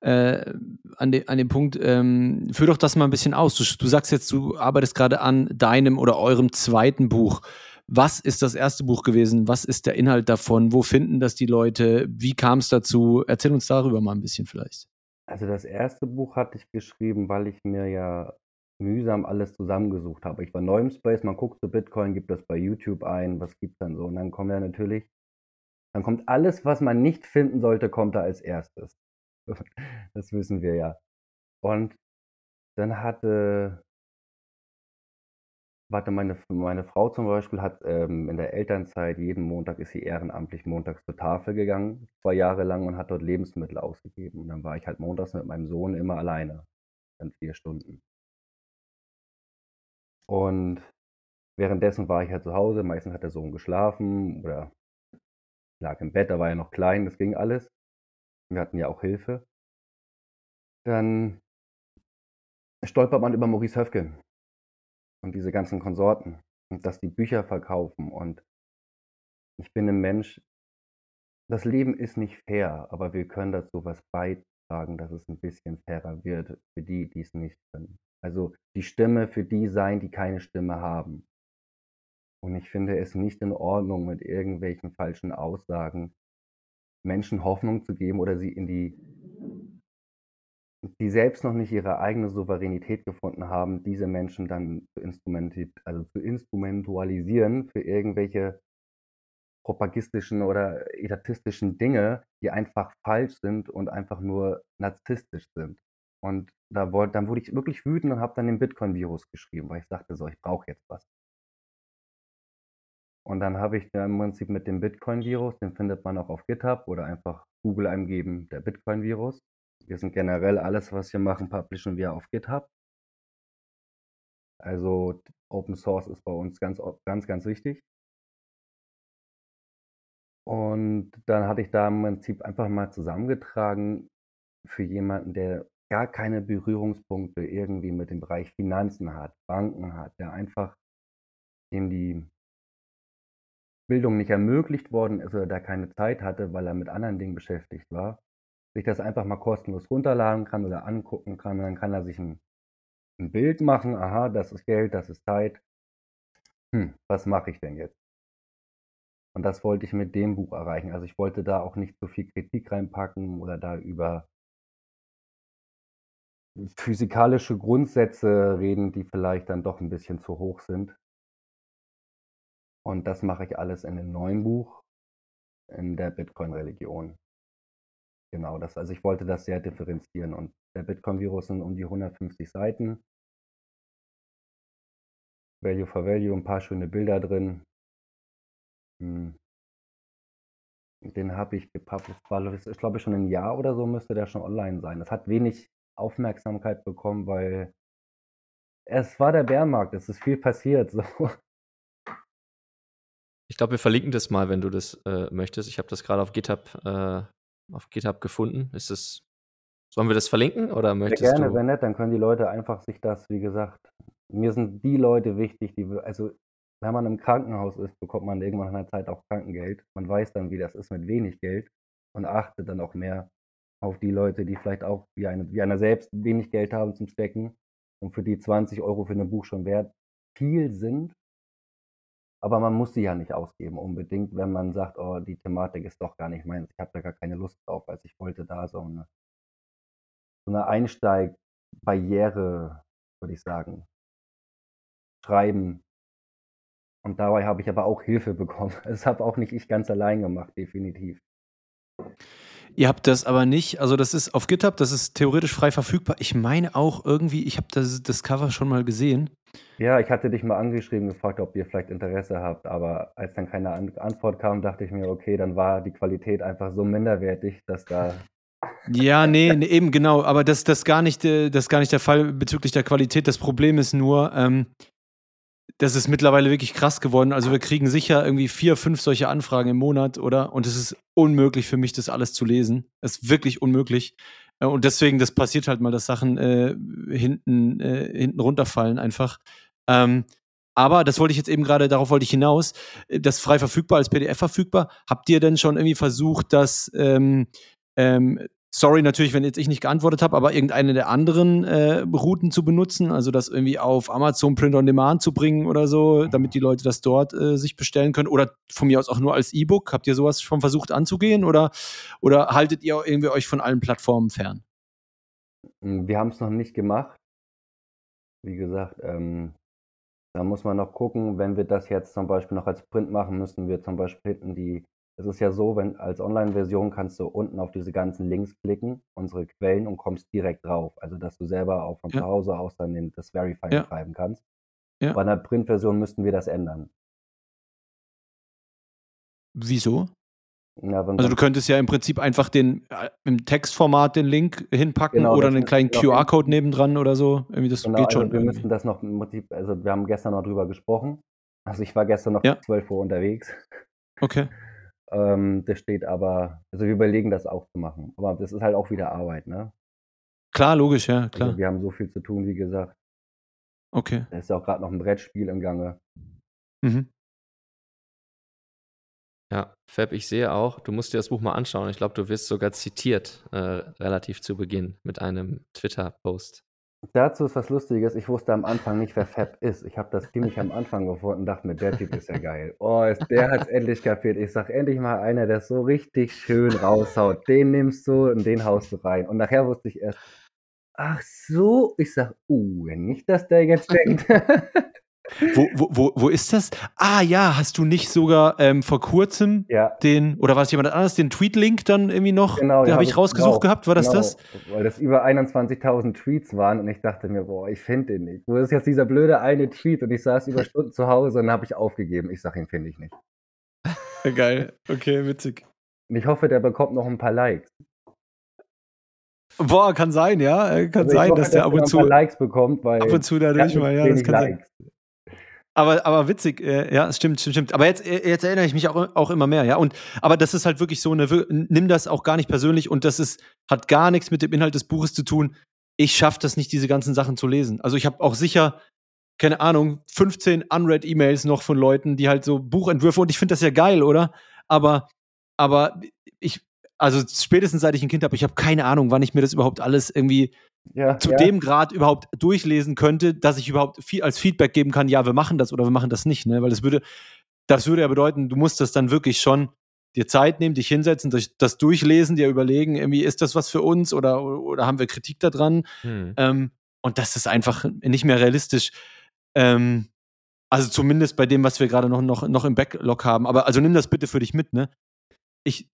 äh, an, de, an dem Punkt, ähm, führ doch das mal ein bisschen aus. Du, du sagst jetzt, du arbeitest gerade an deinem oder eurem zweiten Buch. Was ist das erste Buch gewesen? Was ist der Inhalt davon? Wo finden das die Leute? Wie kam es dazu? Erzähl uns darüber mal ein bisschen vielleicht. Also das erste Buch hatte ich geschrieben, weil ich mir ja mühsam alles zusammengesucht habe. Ich war neu im Space, man guckt so Bitcoin, gibt das bei YouTube ein, was gibt's dann so? Und dann kommt ja natürlich, dann kommt alles, was man nicht finden sollte, kommt da als erstes. Das wissen wir ja. Und dann hatte, warte, meine, meine Frau zum Beispiel hat ähm, in der Elternzeit jeden Montag ist sie ehrenamtlich montags zur Tafel gegangen, zwei Jahre lang und hat dort Lebensmittel ausgegeben. Und dann war ich halt montags mit meinem Sohn immer alleine, dann vier Stunden. Und währenddessen war ich halt zu Hause, meistens hat der Sohn geschlafen oder lag im Bett, da war er noch klein, das ging alles. Wir hatten ja auch Hilfe. Dann stolpert man über Maurice Höfgen und diese ganzen Konsorten und dass die Bücher verkaufen und ich bin ein Mensch, das Leben ist nicht fair, aber wir können dazu was beitragen, dass es ein bisschen fairer wird für die, die es nicht können. Also die Stimme für die sein, die keine Stimme haben. Und ich finde es nicht in Ordnung, mit irgendwelchen falschen Aussagen Menschen Hoffnung zu geben oder sie in die, die selbst noch nicht ihre eigene Souveränität gefunden haben, diese Menschen dann zu, also zu instrumentualisieren für irgendwelche propagistischen oder etatistischen Dinge, die einfach falsch sind und einfach nur narzisstisch sind. Und da wollt, dann wurde ich wirklich wütend und habe dann den Bitcoin-Virus geschrieben, weil ich sagte so, ich brauche jetzt was. Und dann habe ich da im Prinzip mit dem Bitcoin-Virus, den findet man auch auf GitHub oder einfach Google eingeben, der Bitcoin-Virus. Wir sind generell alles, was wir machen, publishen wir auf GitHub. Also Open Source ist bei uns ganz, ganz, ganz wichtig. Und dann hatte ich da im Prinzip einfach mal zusammengetragen für jemanden, der gar keine Berührungspunkte irgendwie mit dem Bereich Finanzen hat, Banken hat, der einfach dem die Bildung nicht ermöglicht worden ist oder der keine Zeit hatte, weil er mit anderen Dingen beschäftigt war, sich das einfach mal kostenlos runterladen kann oder angucken kann. Dann kann er sich ein, ein Bild machen. Aha, das ist Geld, das ist Zeit. Hm, was mache ich denn jetzt? Und das wollte ich mit dem Buch erreichen. Also ich wollte da auch nicht so viel Kritik reinpacken oder da über physikalische Grundsätze reden, die vielleicht dann doch ein bisschen zu hoch sind. Und das mache ich alles in dem neuen Buch, in der Bitcoin-Religion. Genau, das, also ich wollte das sehr differenzieren. Und der Bitcoin-Virus sind um die 150 Seiten. Value for Value, ein paar schöne Bilder drin. Hm. Den habe ich gepublished. War, ist, glaube ich, schon ein Jahr oder so müsste der schon online sein. Das hat wenig Aufmerksamkeit bekommen, weil es war der Bärenmarkt. Es ist viel passiert. So. Ich glaube, wir verlinken das mal, wenn du das äh, möchtest. Ich habe das gerade auf GitHub, äh, auf GitHub gefunden. Ist es, sollen wir das verlinken oder möchtest Sehr gerne, du? wenn nicht, dann können die Leute einfach sich das, wie gesagt, mir sind die Leute wichtig, die, also wenn man im Krankenhaus ist, bekommt man irgendwann nach einer Zeit auch Krankengeld. Man weiß dann, wie das ist mit wenig Geld und achtet dann auch mehr auf die Leute, die vielleicht auch wie, eine, wie einer selbst wenig Geld haben zum Stecken und für die 20 Euro für ein Buch schon wert viel sind. Aber man muss sie ja nicht ausgeben unbedingt, wenn man sagt, oh, die Thematik ist doch gar nicht meins. Ich habe da gar keine Lust drauf. Also ich wollte da so eine, so eine Einsteigbarriere, würde ich sagen, schreiben. Und dabei habe ich aber auch Hilfe bekommen. Das habe auch nicht ich ganz allein gemacht, definitiv. Ihr habt das aber nicht, also das ist auf GitHub, das ist theoretisch frei verfügbar. Ich meine auch irgendwie, ich habe das, das Cover schon mal gesehen. Ja, ich hatte dich mal angeschrieben, gefragt, ob ihr vielleicht Interesse habt, aber als dann keine An Antwort kam, dachte ich mir, okay, dann war die Qualität einfach so minderwertig, dass da Ja, nee, nee eben genau, aber das, das, gar nicht, äh, das ist gar nicht der Fall bezüglich der Qualität. Das Problem ist nur, ähm, das ist mittlerweile wirklich krass geworden. Also wir kriegen sicher irgendwie vier, fünf solche Anfragen im Monat, oder? Und es ist unmöglich für mich, das alles zu lesen. Es ist wirklich unmöglich. Äh, Und deswegen, das passiert halt mal, dass Sachen äh, hinten, äh, hinten runterfallen einfach. Ähm, aber das wollte ich jetzt eben gerade, darauf wollte ich hinaus, äh, das frei verfügbar als PDF verfügbar. Habt ihr denn schon irgendwie versucht, das ähm, ähm, sorry natürlich, wenn jetzt ich nicht geantwortet habe, aber irgendeine der anderen äh, Routen zu benutzen, also das irgendwie auf Amazon Print on Demand zu bringen oder so, damit die Leute das dort äh, sich bestellen können oder von mir aus auch nur als E-Book. Habt ihr sowas schon versucht anzugehen oder, oder haltet ihr irgendwie euch von allen Plattformen fern? Hm, Wir haben es noch nicht gemacht. Wie gesagt, ähm, da muss man noch gucken, wenn wir das jetzt zum Beispiel noch als Print machen, müssen wir zum Beispiel hinten die, es ist ja so, wenn als Online-Version kannst du unten auf diese ganzen Links klicken, unsere Quellen und kommst direkt drauf. Also dass du selber auch von Ja. zu Hause aus dann den, das Verifying Ja. schreiben kannst. Ja. Bei einer Print-Version müssten wir das ändern. Wieso? Ja, Also du könntest ja im Prinzip einfach den äh, im Textformat den Link hinpacken Genau, oder einen kleinen QR-Code nebendran oder so. Irgendwie das Genau, geht also schon. wir irgendwie. müssen das noch im Prinzip, also wir haben gestern noch drüber gesprochen. Also ich war gestern noch Ja. bis 12 Uhr unterwegs. Okay. Ähm, das steht aber, also wir überlegen das auch zu machen. Aber das ist halt auch wieder Arbeit, ne? Klar, logisch, ja, klar. Also wir haben so viel zu tun, wie gesagt. Okay. Da ist ja auch gerade noch ein Brettspiel im Gange. Mhm. Ja, Fab, ich sehe auch, du musst dir das Buch mal anschauen. Ich glaube, du wirst sogar zitiert, äh, relativ zu Beginn mit einem Twitter-Post. Dazu ist was Lustiges. Ich wusste am Anfang nicht, wer Fab ist. Ich habe das ziemlich am Anfang gefunden und dachte mir, der Typ ist ja geil. Oh, ist, der hat es endlich kapiert. Ich sag endlich mal einer, der so richtig schön raushaut. Den nimmst du und den haust du rein. Und nachher wusste ich erst, ach so. Ich sag, uh, nicht, dass der jetzt denkt. Wo, wo, wo, wo ist das? Ah ja, hast du nicht sogar ähm, vor kurzem ja, den, oder war es jemand anderes, den Tweet-Link dann irgendwie noch? Genau, den habe hab ich rausgesucht drauf. gehabt, war das genau, das? Weil das über 21.000 Tweets waren und ich dachte mir, boah, ich finde den nicht. Wo ist jetzt dieser blöde eine Tweet? Und ich saß über Stunden zu Hause und habe ich aufgegeben. Ich sag, ihn finde ich nicht. Geil, okay, witzig. Und ich hoffe, der bekommt noch ein paar Likes. Boah, kann sein, ja. äh, Kann Also sein, hoffe, dass der ab und zu, Likes bekommt, weil ab und zu dadurch mal, ja, das kann sein. Aber, aber witzig, äh, ja, stimmt, stimmt, stimmt. Aber jetzt, äh, jetzt erinnere ich mich auch, auch immer mehr, ja. Und aber das ist halt wirklich so eine, nimm das auch gar nicht persönlich und das ist, hat gar nichts mit dem Inhalt des Buches zu tun. Ich schaffe das nicht, diese ganzen Sachen zu lesen. Also ich habe auch sicher, keine Ahnung, 15 unread E-Mails noch von Leuten, die halt so Buchentwürfe und ich finde das ja geil, oder? Aber, aber ich, also spätestens seit ich ein Kind habe, ich habe keine Ahnung, wann ich mir das überhaupt alles irgendwie Ja, zu ja. dem Grad überhaupt durchlesen könnte, dass ich überhaupt viel als Feedback geben kann, ja, wir machen das oder wir machen das nicht, ne? Weil das würde, das würde ja bedeuten, du musst das dann wirklich schon dir Zeit nehmen, dich hinsetzen, das, das durchlesen, dir überlegen, irgendwie ist das was für uns oder, oder haben wir Kritik daran? Hm. Ähm, und das ist einfach nicht mehr realistisch. Ähm, also zumindest bei dem, was wir gerade noch, noch, noch im Backlog haben. Aber also nimm das bitte für dich mit, ne? Ich,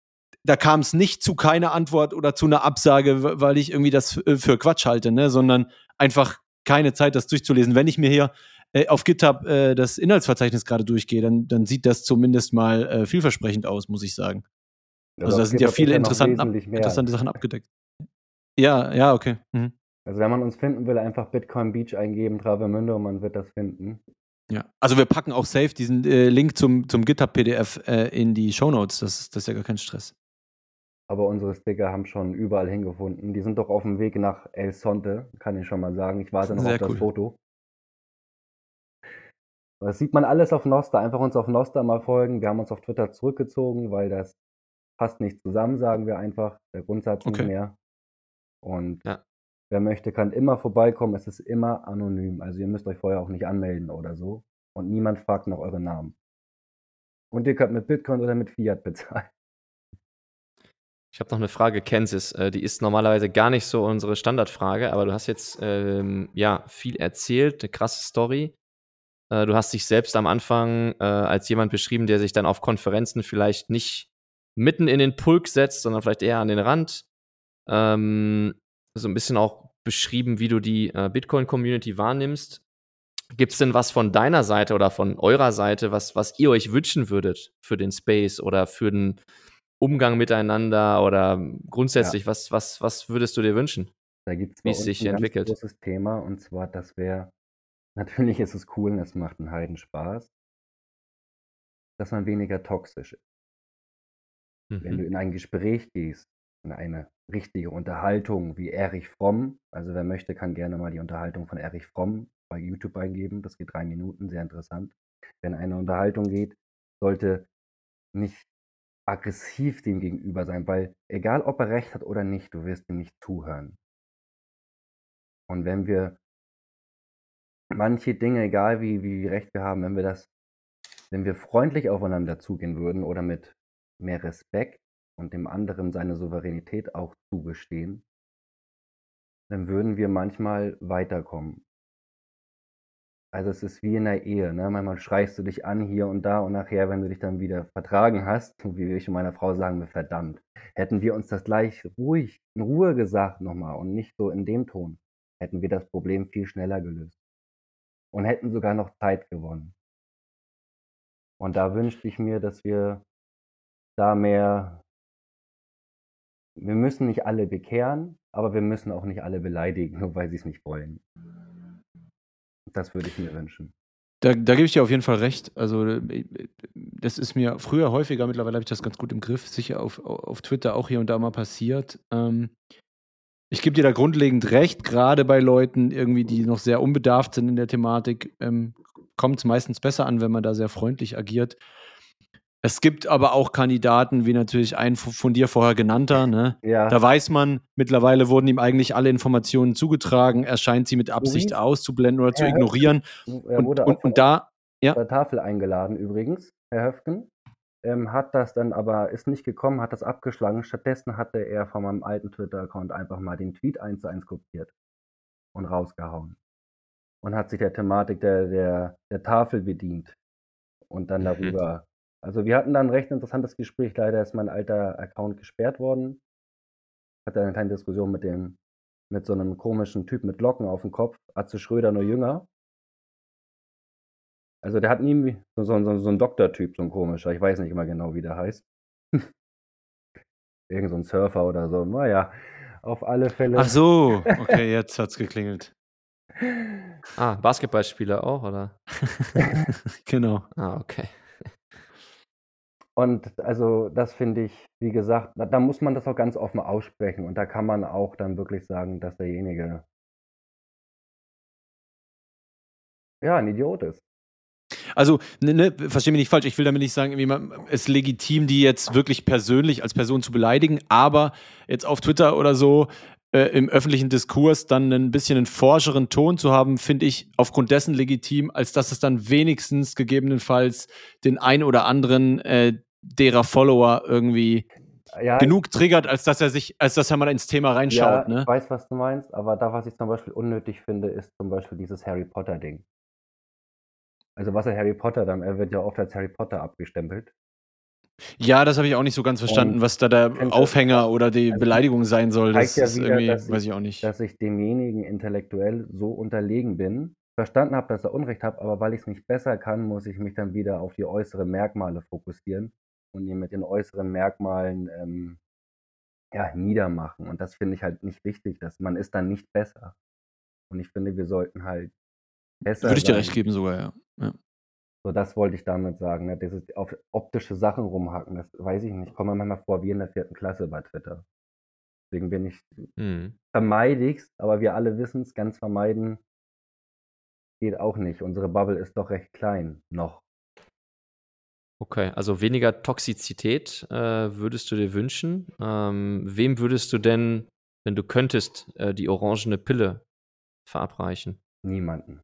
da kam es nicht zu keiner Antwort oder zu einer Absage, weil ich irgendwie das f- für Quatsch halte, ne? Sondern einfach keine Zeit, das durchzulesen. Wenn ich mir hier äh, auf GitHub äh, das Inhaltsverzeichnis gerade durchgehe, dann, dann sieht das zumindest mal äh, vielversprechend aus, muss ich sagen. Also da sind ja viele noch interessanten, ab, interessante Sachen abgedeckt. Ja, ja, okay. Mhm. Also wenn man uns finden will, einfach Bitcoin Beach eingeben, Travemünde und man wird das finden. Ja. Also wir packen auch safe diesen äh, Link zum, zum GitHub-PDF äh, in die Shownotes. Das, das ist ja gar kein Stress. Aber unsere Sticker haben schon überall hingefunden. Die sind doch auf dem Weg nach El Sonte, kann ich schon mal sagen. Ich warte noch Sehr auf das cool. Foto. Das sieht man alles auf Noster. Einfach uns auf Noster mal folgen. Wir haben uns auf Twitter zurückgezogen, weil das passt nicht zusammen, sagen wir einfach. Der Grundsatz Okay. nicht mehr. Und Ja. wer möchte, kann immer vorbeikommen. Es ist immer anonym. Also ihr müsst euch vorher auch nicht anmelden oder so. Und niemand fragt nach euren Namen. Und ihr könnt mit Bitcoin oder mit Fiat bezahlen. Ich habe noch eine Frage, Kansas. Äh, die ist normalerweise gar nicht so unsere Standardfrage, aber du hast jetzt ähm, ja viel erzählt, eine krasse Story. Äh, du hast dich selbst am Anfang äh, als jemand beschrieben, der sich dann auf Konferenzen vielleicht nicht mitten in den Pulk setzt, sondern vielleicht eher an den Rand. Ähm, so ein bisschen auch beschrieben, wie du die äh, Bitcoin-Community wahrnimmst. Gibt es denn was von deiner Seite oder von eurer Seite, was, was ihr euch wünschen würdet für den Space oder für den Umgang miteinander oder grundsätzlich, was, was, was würdest du dir wünschen? Da gibt es ein entwickelt. ganz großes Thema und zwar, das wäre, natürlich ist es cool und es macht einen Heidenspaß, dass man weniger toxisch ist. Wenn du Mhm. in ein Gespräch gehst, in eine richtige Unterhaltung wie Erich Fromm, also wer möchte, kann gerne mal die Unterhaltung von Erich Fromm bei YouTube eingeben, das geht drei Minuten, sehr interessant. Wenn eine Unterhaltung geht, sollte nicht aggressiv dem gegenüber sein, weil egal ob er recht hat oder nicht, du wirst ihm nicht zuhören. Und wenn wir manche Dinge, egal wie, wie recht wir haben, wenn wir das, wenn wir freundlich aufeinander zugehen würden oder mit mehr Respekt und dem anderen seine Souveränität auch zugestehen, dann würden wir manchmal weiterkommen. Also es ist wie in der Ehe, ne? Manchmal schreist du dich an hier und da und nachher, wenn du dich dann wieder vertragen hast, wie ich und meine Frau sagen wir verdammt, hätten wir uns das gleich ruhig, in Ruhe gesagt nochmal und nicht so in dem Ton, hätten wir das Problem viel schneller gelöst und hätten sogar noch Zeit gewonnen. Und da wünschte ich mir, dass wir da mehr, wir müssen nicht alle bekehren, aber wir müssen auch nicht alle beleidigen, nur weil sie es nicht wollen. Das würde ich mir wünschen. Da, da gebe ich dir auf jeden Fall recht. Also, äh, das ist mir früher häufiger, mittlerweile habe ich das ganz gut im Griff, sicher auf, auf Twitter auch hier und da mal passiert. Ähm, ich gebe dir da grundlegend recht, gerade bei Leuten irgendwie, die noch sehr unbedarft sind in der Thematik, ähm, kommt es meistens besser an, wenn man da sehr freundlich agiert. Es gibt aber auch Kandidaten, wie natürlich ein von dir vorher genannter, ne? Ja, Da weiß man, mittlerweile wurden ihm eigentlich alle Informationen zugetragen, er scheint sie mit Absicht Übrigens, auszublenden oder zu Herr ignorieren. er Und, wurde auch und, von und da, ja. der Tafel eingeladen übrigens, Herr Höfgen. Ähm, hat das dann aber, ist nicht gekommen, hat das abgeschlagen. Stattdessen hatte er von meinem alten Twitter-Account einfach mal den Tweet eins zu eins kopiert und rausgehauen. Und hat sich der Thematik der, der, der Tafel bedient. Und dann Mhm. darüber. Also wir hatten dann ein recht interessantes Gespräch. Leider ist mein alter Account gesperrt worden. Hatte eine kleine Diskussion mit dem, mit so einem komischen Typ mit Locken auf dem Kopf. Atze Schröder nur jünger. Also der hat nie so, so, so, so ein Doktortyp, so ein komischer. Ich weiß nicht immer genau, wie der heißt. Irgend so ein Surfer oder so. Naja, auf alle Fälle. Ach so, okay, jetzt hat's geklingelt. Ah, Basketballspieler auch, oder? genau. Ah, okay. Und also das finde ich, wie gesagt, da, da muss man das auch ganz offen aussprechen. Und da kann man auch dann wirklich sagen, dass derjenige ja ein Idiot ist. Also, ne, ne, versteh mich nicht falsch, ich will damit nicht sagen, es ist legitim, die jetzt wirklich persönlich als Person zu beleidigen, aber jetzt auf Twitter oder so äh, im öffentlichen Diskurs dann ein bisschen einen forscheren Ton zu haben, finde ich aufgrund dessen legitim, als dass es dann wenigstens gegebenenfalls den ein oder anderen äh, derer Follower irgendwie Ja, genug triggert, als dass er sich, als dass er mal ins Thema ja, reinschaut, ne? ich weiß, was du meinst, aber da, was ich zum Beispiel unnötig finde, ist zum Beispiel dieses Harry Potter-Ding. Also was ist Harry Potter dann? Er wird ja oft als Harry Potter abgestempelt. Ja, das habe ich auch nicht so ganz verstanden, Und was da der Aufhänger oder die also, Beleidigung sein soll. Das ja ist wieder, irgendwie, dass weiß ich- auch nicht. dass ich demjenigen intellektuell so unterlegen bin, verstanden habe, dass er Unrecht hat, aber weil ich es nicht besser kann, muss ich mich dann wieder auf die äußeren Merkmale fokussieren und ihn mit den äußeren Merkmalen ähm, ja, niedermachen. Und das finde ich halt nicht wichtig, dass man ist dann nicht besser. Und ich finde, wir sollten halt besser Würde ich dir recht geben sogar, ja. ja. So, das wollte ich damit sagen. Ne? Dieses auf optische Sachen rumhacken, das weiß ich nicht. Ich komme mir manchmal vor wie in der vierten Klasse bei Twitter. Deswegen bin ich, Mhm. vermeide ich's, aber wir alle wissen es, ganz vermeiden geht auch nicht. Unsere Bubble ist doch recht klein, noch. Okay, also weniger Toxizität äh, würdest du dir wünschen. Ähm, wem würdest du denn, wenn du könntest, äh, die orangene Pille verabreichen? Niemanden.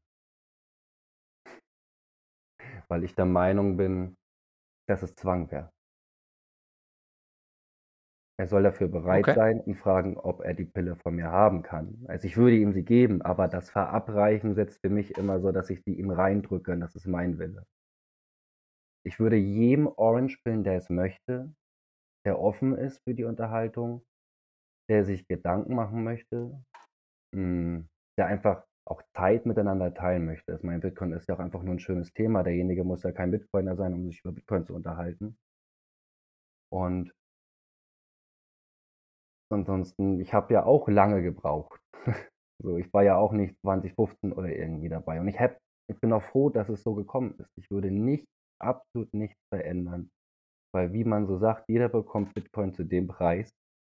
Weil ich der Meinung bin, dass es Zwang wäre. Er soll dafür bereit Okay. sein und fragen, ob er die Pille von mir haben kann. Also ich würde ihm sie geben, aber das Verabreichen setzt für mich immer so, dass ich die ihm reindrücke und das ist mein Wille. Ich würde jedem Orange pillen, der es möchte, der offen ist für die Unterhaltung, der sich Gedanken machen möchte, mh, der einfach auch Zeit miteinander teilen möchte. Ich meine, Bitcoin ist ja auch einfach nur ein schönes Thema. Derjenige muss ja kein Bitcoiner sein, um sich über Bitcoin zu unterhalten. Und ansonsten, ich habe ja auch lange gebraucht. so, ich war ja auch nicht 2015 oder irgendwie dabei. Und ich, hab, ich bin auch froh, dass es so gekommen ist. Ich würde nicht, absolut nichts verändern. Weil, wie man so sagt, jeder bekommt Bitcoin zu dem Preis,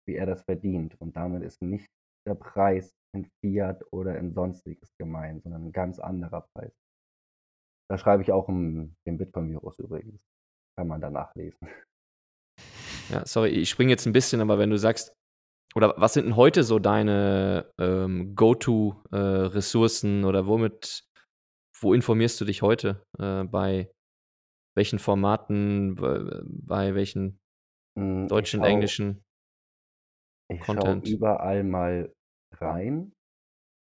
wie er das verdient. Und damit ist nicht der Preis in Fiat oder in sonstiges gemeint, sondern ein ganz anderer Preis. Da schreibe ich auch im, im Bitcoin-Virus übrigens. Kann man da nachlesen. Ja, sorry, ich springe jetzt ein bisschen, aber wenn du sagst, oder was sind denn heute so deine ähm, Go-To-Ressourcen oder womit, wo informierst du dich heute? Äh, bei welchen Formaten, bei, bei welchen ich deutschen, schau- englischen? Ich schaue Content. überall mal rein.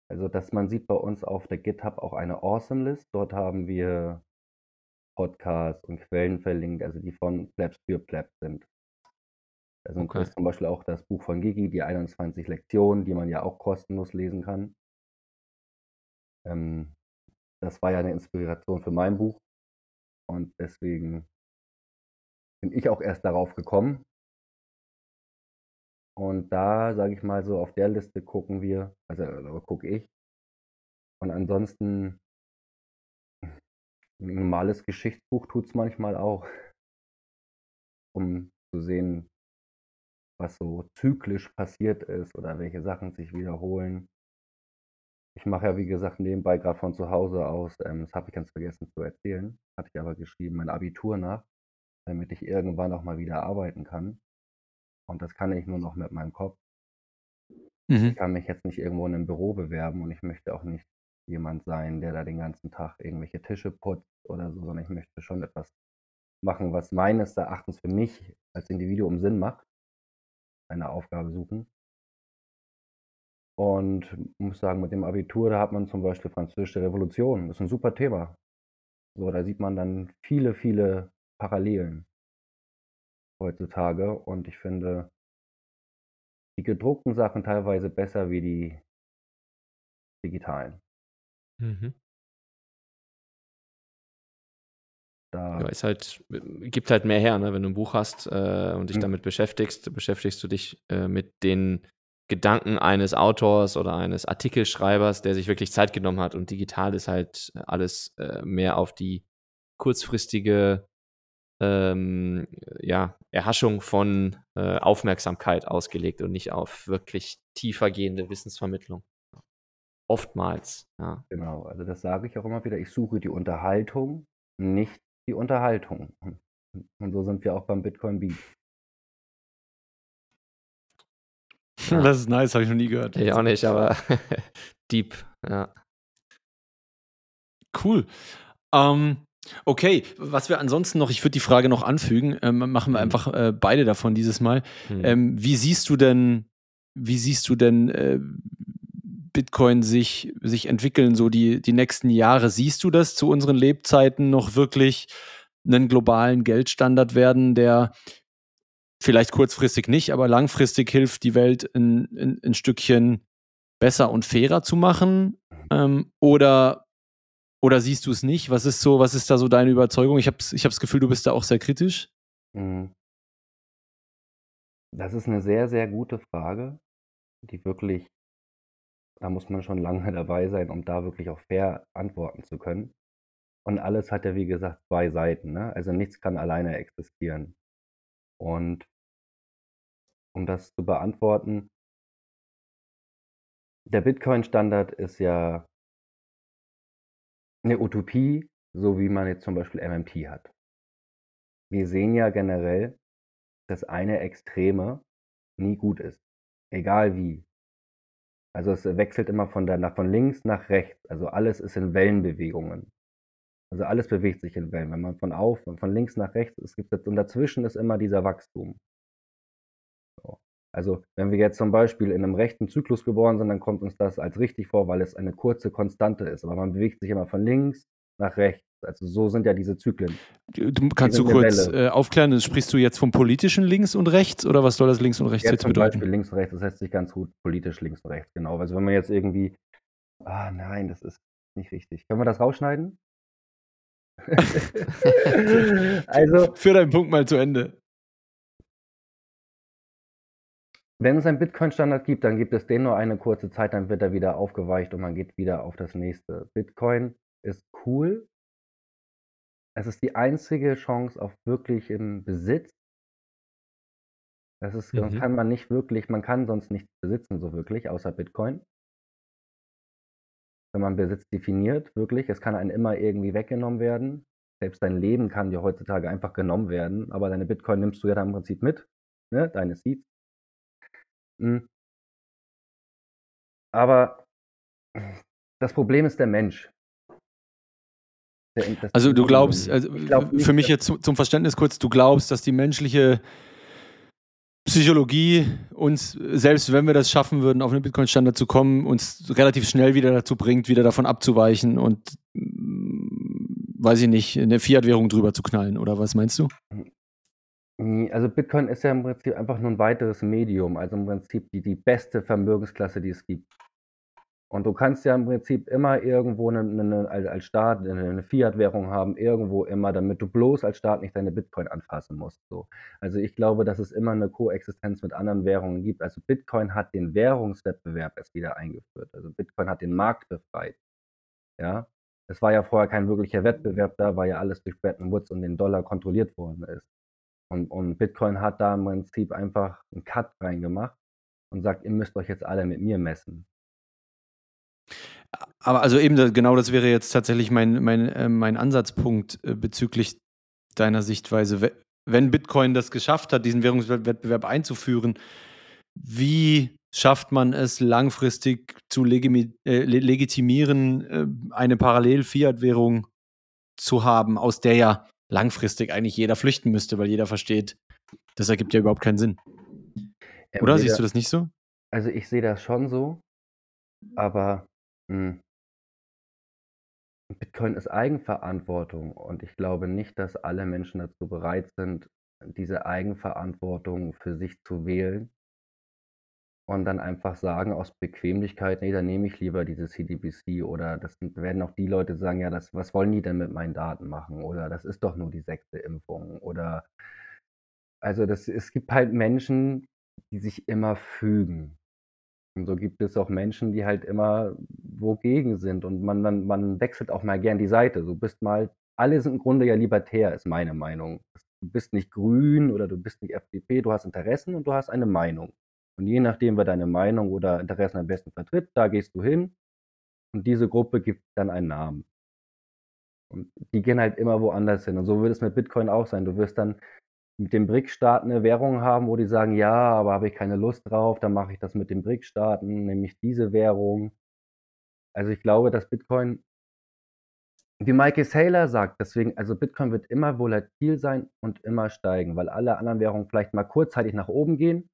Also, dass man sieht bei uns auf der GitHub auch eine Awesome List. Dort haben wir Podcasts und Quellen verlinkt, also die von Plebs für Plebs sind. Sind Okay. zum Beispiel auch das Buch von Gigi, die 21 Lektionen, die man ja auch kostenlos lesen kann. Ähm, das war ja eine Inspiration für mein Buch und deswegen bin ich auch erst darauf gekommen. Und da, sage ich mal so, auf der Liste gucken wir, also äh, gucke ich. Und ansonsten, ein normales Geschichtsbuch tut es manchmal auch, um zu sehen, was so zyklisch passiert ist oder welche Sachen sich wiederholen. Ich mache ja, wie gesagt, nebenbei gerade von zu Hause aus, ähm, das habe ich ganz vergessen zu erzählen, hatte ich aber geschrieben, mein Abitur nach, damit ich irgendwann auch mal wieder arbeiten kann. Und das kann ich nur noch mit meinem Kopf. Mhm. Ich kann mich jetzt nicht irgendwo in einem Büro bewerben und ich möchte auch nicht jemand sein, der da den ganzen Tag irgendwelche Tische putzt oder so, sondern ich möchte schon etwas machen, was meines Erachtens für mich als Individuum Sinn macht. Eine Aufgabe suchen. Und muss sagen, mit dem Abitur, da hat man zum Beispiel Französische Revolution. Das ist ein super Thema. So, da sieht man dann viele, viele Parallelen heutzutage. Und ich finde die gedruckten Sachen teilweise besser wie die digitalen. Mhm. Da, Ja, ist halt, gibt halt mehr her, ne? Wenn du ein Buch hast äh, und dich Mhm. damit beschäftigst, beschäftigst du dich äh, mit den Gedanken eines Autors oder eines Artikelschreibers, der sich wirklich Zeit genommen hat. Und digital ist halt alles äh, mehr auf die kurzfristige ähm, ja, Erhaschung von äh, Aufmerksamkeit ausgelegt und nicht auf wirklich tiefergehende Wissensvermittlung. Oftmals, ja. genau, also das sage ich auch immer wieder. Ich suche die Unterhaltung, nicht die Unterhaltung. Und so sind wir auch beim Bitcoin Beat. Ja. Das ist nice, habe ich noch nie gehört. Ich auch nicht, aber deep, ja. Cool. Ähm, okay, was wir ansonsten noch, ich würde die Frage noch anfügen, ähm, machen wir Mhm. einfach äh, beide davon dieses Mal. Hm. Ähm, wie siehst du denn, wie siehst du denn äh, Bitcoin sich, sich entwickeln, so die, die nächsten Jahre? Siehst du das zu unseren Lebzeiten noch wirklich einen globalen Geldstandard werden, der vielleicht kurzfristig nicht, aber langfristig hilft, die Welt ein, ein, ein Stückchen besser und fairer zu machen? Ähm, oder, oder siehst du es nicht? Was ist so, was ist da so deine Überzeugung? Ich habe ich hab das Gefühl, du bist da auch sehr kritisch. Mhm. Das ist eine sehr, sehr gute Frage, die wirklich da muss man schon lange dabei sein, um da wirklich auch fair antworten zu können. Und alles hat ja, wie gesagt, zwei Seiten, ne? Also, nichts kann alleine existieren. Und um das zu beantworten der Bitcoin-Standard ist ja 'ne Utopie, so wie man jetzt zum Beispiel MMT hat. Wir sehen ja generell, dass eine Extreme nie gut ist, egal wie. Also, es wechselt immer von der von links nach rechts. Also, alles ist in Wellenbewegungen. Also, alles bewegt sich in Wellen. Wenn man von auf von links nach rechts es gibt und dazwischen ist immer dieser Wachstum. So. Also, wenn wir jetzt zum Beispiel in einem rechten Zyklus geboren sind, dann kommt uns das als richtig vor, weil es eine kurze Konstante ist. Aber man bewegt sich immer von links nach rechts. Also, so sind ja diese Zyklen. Du kannst du kurz, äh, aufklären, sprichst du jetzt vom politischen links und rechts oder was soll das links und rechts Jetzt jetzt zum bedeuten? Beispiel links und rechts, das heißt sich ganz gut politisch links und rechts, genau. Also, wenn man jetzt irgendwie ah, nein, das ist nicht richtig. Können wir das rausschneiden? Also Führ deinen Punkt mal zu Ende. Wenn es einen Bitcoin-Standard gibt, dann gibt es den nur eine kurze Zeit, dann wird er wieder aufgeweicht und man geht wieder auf das nächste. Bitcoin ist cool. Es ist die einzige Chance auf wirklichen Besitz. Das ist sonst Mhm. kann man nicht wirklich man kann sonst nichts besitzen so wirklich, außer Bitcoin. Wenn man Besitz definiert, wirklich, es kann einem immer irgendwie weggenommen werden. Selbst dein Leben kann dir heutzutage einfach genommen werden, aber deine Bitcoin nimmst du ja dann im Prinzip mit, ne, deine Seeds. Hm. Aber das Problem ist der Mensch. Der Also, du glaubst, also, Ich glaube nicht, für mich jetzt zu zum Verständnis kurz, du glaubst, dass die menschliche Psychologie uns, selbst wenn wir das schaffen würden, auf 'nen Bitcoin-Standard zu kommen, uns relativ schnell wieder dazu bringt, wieder davon abzuweichen und, hm, weiß ich nicht, 'ne Fiat-Währung drüber zu knallen oder was meinst du? Hm, also, Bitcoin ist ja im Prinzip einfach nur 'n weiteres Medium, also, im Prinzip die die beste Vermögensklasse, die es gibt. Und du kannst ja im Prinzip immer irgendwo 'ne 'ne als Staat 'ne 'ne Fiat-Währung haben, irgendwo immer, damit du bloß als Staat nicht deine Bitcoin anfassen musst, so. Also, ich glaube, dass es immer 'ne Koexistenz mit anderen Währungen gibt. Also, Bitcoin hat den Währungswettbewerb erst wieder eingeführt. Also, Bitcoin hat den Markt befreit, ja? Es war ja vorher kein wirklicher Wettbewerb da, weil ja alles durch Bretton Woods und den Dollar kontrolliert worden ist. Und und Bitcoin hat da im Prinzip einfach 'n Cut reingemacht und sagt: „Ihr müsst euch jetzt alle mit mir messen.“ Aber also eben genau das wäre jetzt tatsächlich mein mein, äh mein Ansatzpunkt, äh, bezüglich deiner Sichtweise. We wenn Bitcoin das geschafft hat, diesen Währungswettbewerb einzuführen, wie schafft man es langfristig zu legimi äh, le legitimieren, äh, eine Parallel-Fiat-Währung zu haben, aus der ja langfristig eigentlich jeder flüchten müsste, weil jeder versteht, das ergibt ja überhaupt keinen Sinn. Ja, Oder siehst du das nicht so? Also, ich sehe das schon so, aber, hm Bitcoin ist Eigenverantwortung und ich glaube nicht, dass alle Menschen dazu bereit sind, diese Eigenverantwortung für sich zu wählen und dann einfach sagen aus Bequemlichkeit: „Ne, dann nehme ich lieber diese CBDC“ oder das werden auch die Leute sagen: „Ja, das was wollen die denn mit meinen Daten machen?“ Oder: „Das ist doch nur die 6. Impfung“ oder also, das es gibt halt Menschen, die sich immer fügen. Und so gibt es auch Menschen, die halt immer wogegen sind und man man man wechselt auch mal gern die Seite. Du bist mal alle sind im Grunde ja libertär, ist meine Meinung. Du bist nicht grün oder du bist nicht FDP, du hast Interessen und du hast eine Meinung. Und je nachdem, wer deine Meinung oder Interessen am besten vertritt, da gehst du hin und diese Gruppe gibt dann einen Namen. Und die gehen halt immer woanders hin. Und so wird es mit Bitcoin auch sein. Du wirst dann mit den BRIC-Staaten 'ne Währung haben, wo die sagen: „Ja, aber habe ich keine Lust drauf, dann mache ich das mit den BRIC-Staaten, nämlich diese Währung.“ Also, ich glaube, dass Bitcoin wie Michael Saylor sagt, deswegen also, Bitcoin wird immer volatil sein und immer steigen, weil alle anderen Währungen vielleicht mal kurzzeitig nach oben gehen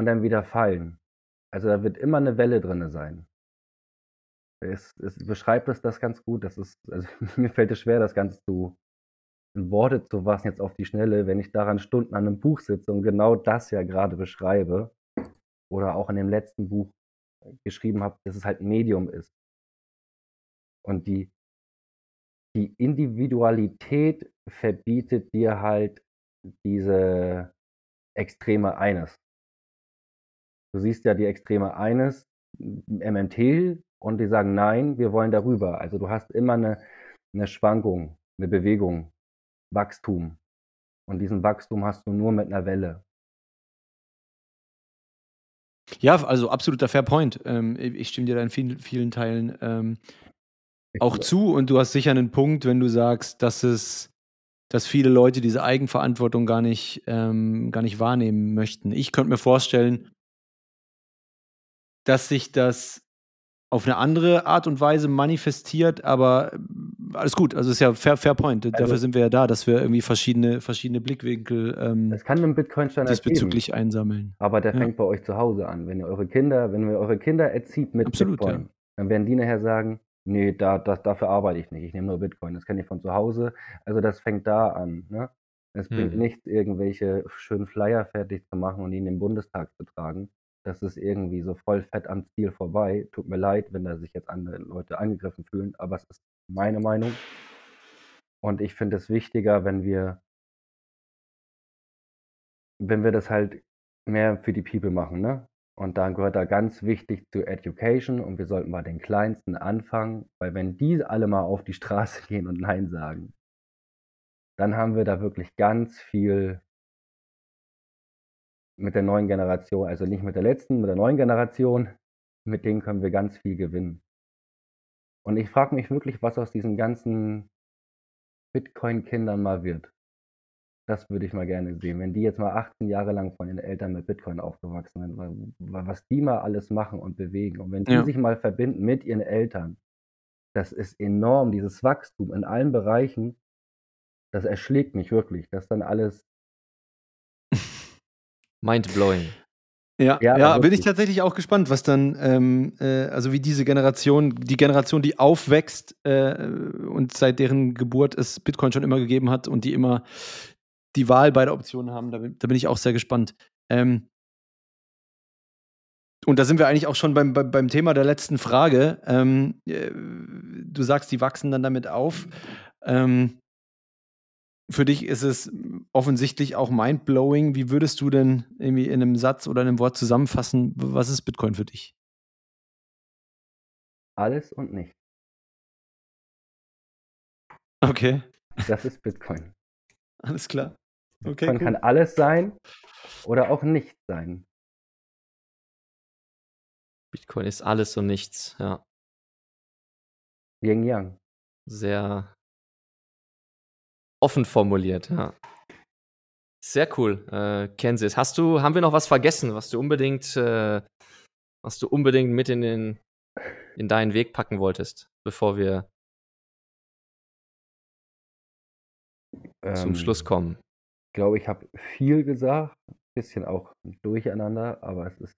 und dann wieder fallen. Also, da wird immer 'ne Welle drinne sein. Es es beschreibt es das ganz gut. Das ist also, mir fällt es schwer, das Ganze zu in Worte zu fassen jetzt auf die Schnelle, wenn ich daran Stunden an 'nem Buch sitze und genau das ja grade beschreibe oder auch in dem letzten Buch geschrieben habe, dass es halt 'n Medium ist. Und die die Individualität verbietet dir halt diese Extreme eines. Du siehst ja die Extreme eines, MMT, und die sagen, nein, wir wollen darüber. Also du hast immer eine, eine Schwankung, eine Bewegung, Wachstum. Und diesen Wachstum hast du nur mit einer Welle. Ja, also absoluter Fair Point. Ähm, ich stimme dir da in vielen, vielen Teilen ähm, auch zu und du hast sicher einen Punkt, wenn du sagst, dass es, dass viele Leute diese Eigenverantwortung gar nicht, ähm, gar nicht wahrnehmen möchten. Ich könnte mir vorstellen, dass sich das auf eine andere Art und Weise manifestiert, aber äh, alles gut. Also ist ja fair, fair point. Also, Dafür sind wir ja da, dass wir irgendwie verschiedene, verschiedene Blickwinkel ähm, das kann einen Bitcoin-Standard diesbezüglich geben, einsammeln. Aber der ja. fängt bei euch zu Hause an. Wenn ihr eure Kinder, wenn ihr eure Kinder erzieht mit Absolut, Bitcoin, ja. dann werden die nachher sagen, nee, da, da, dafür arbeite ich nicht. Ich nehme nur Bitcoin. Das kenne ich von zu Hause. Also das fängt da an. Ne? Es bringt Mhm. nichts, irgendwelche schönen Flyer fertig zu machen und in den Bundestag zu tragen. Das ist irgendwie so voll fett am Ziel vorbei. Tut mir leid, wenn da sich jetzt andere Leute angegriffen fühlen, aber es ist meine Meinung. Und ich finde es wichtiger, wenn wir, wenn wir das halt mehr für die People machen, ne? Und dann gehört da ganz wichtig zu Education und wir sollten bei den Kleinsten anfangen, weil wenn die alle mal auf die Straße gehen und Nein sagen, dann haben wir da wirklich ganz viel mit der neuen Generation, also nicht mit der letzten, mit der neuen Generation, mit denen können wir ganz viel gewinnen. Und ich frage mich wirklich, was aus diesen ganzen Bitcoin-Kindern mal wird. Das würde ich mal gerne sehen. Wenn die jetzt mal 18 Jahre lang von ihren Eltern mit Bitcoin aufgewachsen sind, wa- wa- was die mal alles machen und bewegen. Und wenn die Ja. sich mal verbinden mit ihren Eltern, das ist enorm, dieses Wachstum in allen Bereichen, das erschlägt mich wirklich. Das dann alles, Mind-blowing. Ja, Ja, ja, aber bin ich tatsächlich auch gespannt, was dann, ähm, äh, also wie diese Generation, die Generation, die aufwächst äh, und seit deren Geburt es Bitcoin schon immer gegeben hat und die immer die Wahl bei der Option haben, da bin, da bin ich auch sehr gespannt. Ähm, und da sind wir eigentlich auch schon beim, beim, beim Thema der letzten Frage. Ähm, äh, du sagst, die wachsen dann damit auf. Ähm, für dich ist es offensichtlich auch mindblowing. Wie würdest du denn irgendwie in einem Satz oder in einem Wort zusammenfassen, was ist Bitcoin für dich? alles und nichts. Okay, Das ist Bitcoin. alles klar. Okay, Bitcoin kann alles sein oder auch nichts sein. Bitcoin ist alles und nichts. Ja, Yin Yang. sehr offen formuliert. Ja. Sehr cool, äh, Kansas. Hast du, haben wir noch was vergessen, was du unbedingt, äh, was du unbedingt mit in den, in deinen Weg packen wolltest, bevor wir zum Ähm, Schluss kommen? Ich glaube, ich habe viel gesagt, ein bisschen auch durcheinander, aber es ist,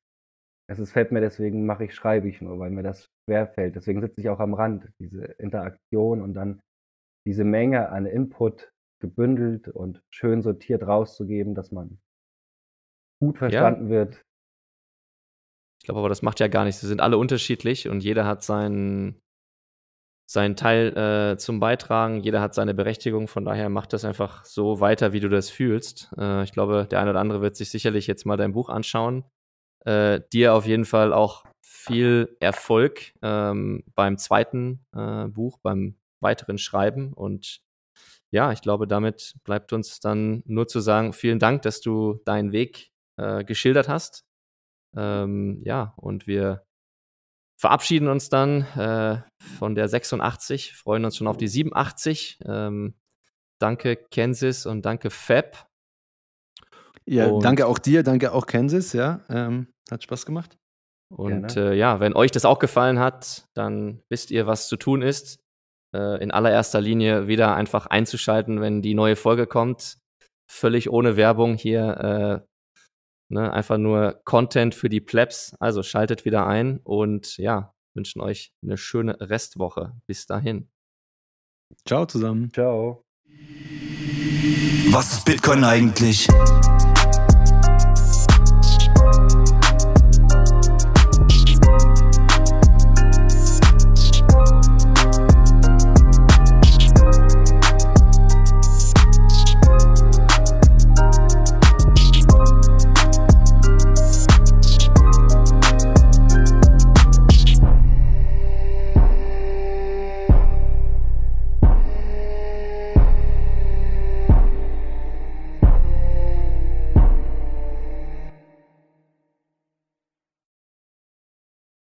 es ist, fällt mir deswegen, mache ich, schreibe ich nur, weil mir das schwer fällt. Deswegen sitze ich auch am Rand, diese Interaktion und dann diese Menge an Input gebündelt und schön sortiert rauszugeben, dass man gut verstanden wird. Ich glaube aber, das macht ja gar nichts. Sie sind alle unterschiedlich und jeder hat seinen, seinen Teil äh, zum Beitragen, jeder hat seine Berechtigung. Von daher macht das einfach so weiter, wie du das fühlst. Äh, ich glaube, der eine oder andere wird sich sicherlich jetzt mal dein Buch anschauen. Äh, dir auf jeden Fall auch viel Erfolg ähm, beim zweiten äh, Buch, beim weiteren Schreiben. Und ja, ich glaube, damit bleibt uns dann nur zu sagen, vielen Dank, dass du deinen Weg äh, geschildert hast. Ähm, ja, und wir verabschieden uns dann äh, von der 86, freuen uns schon auf die 87. Ähm, danke, Kansas und danke, Fab. Ja, Und- danke auch dir, danke auch Kansas, ja. Ähm, hat Spaß gemacht. Und äh, ja, wenn euch das auch gefallen hat, dann wisst ihr, was zu tun ist. Äh, in allererster Linie wieder einfach einzuschalten, wenn die neue Folge kommt. Völlig ohne Werbung hier. Äh, ne, einfach nur Content für die Plebs. Also schaltet wieder ein und ja, wünschen euch eine schöne Restwoche. Bis dahin. Ciao zusammen. Ciao. Was ist Bitcoin eigentlich?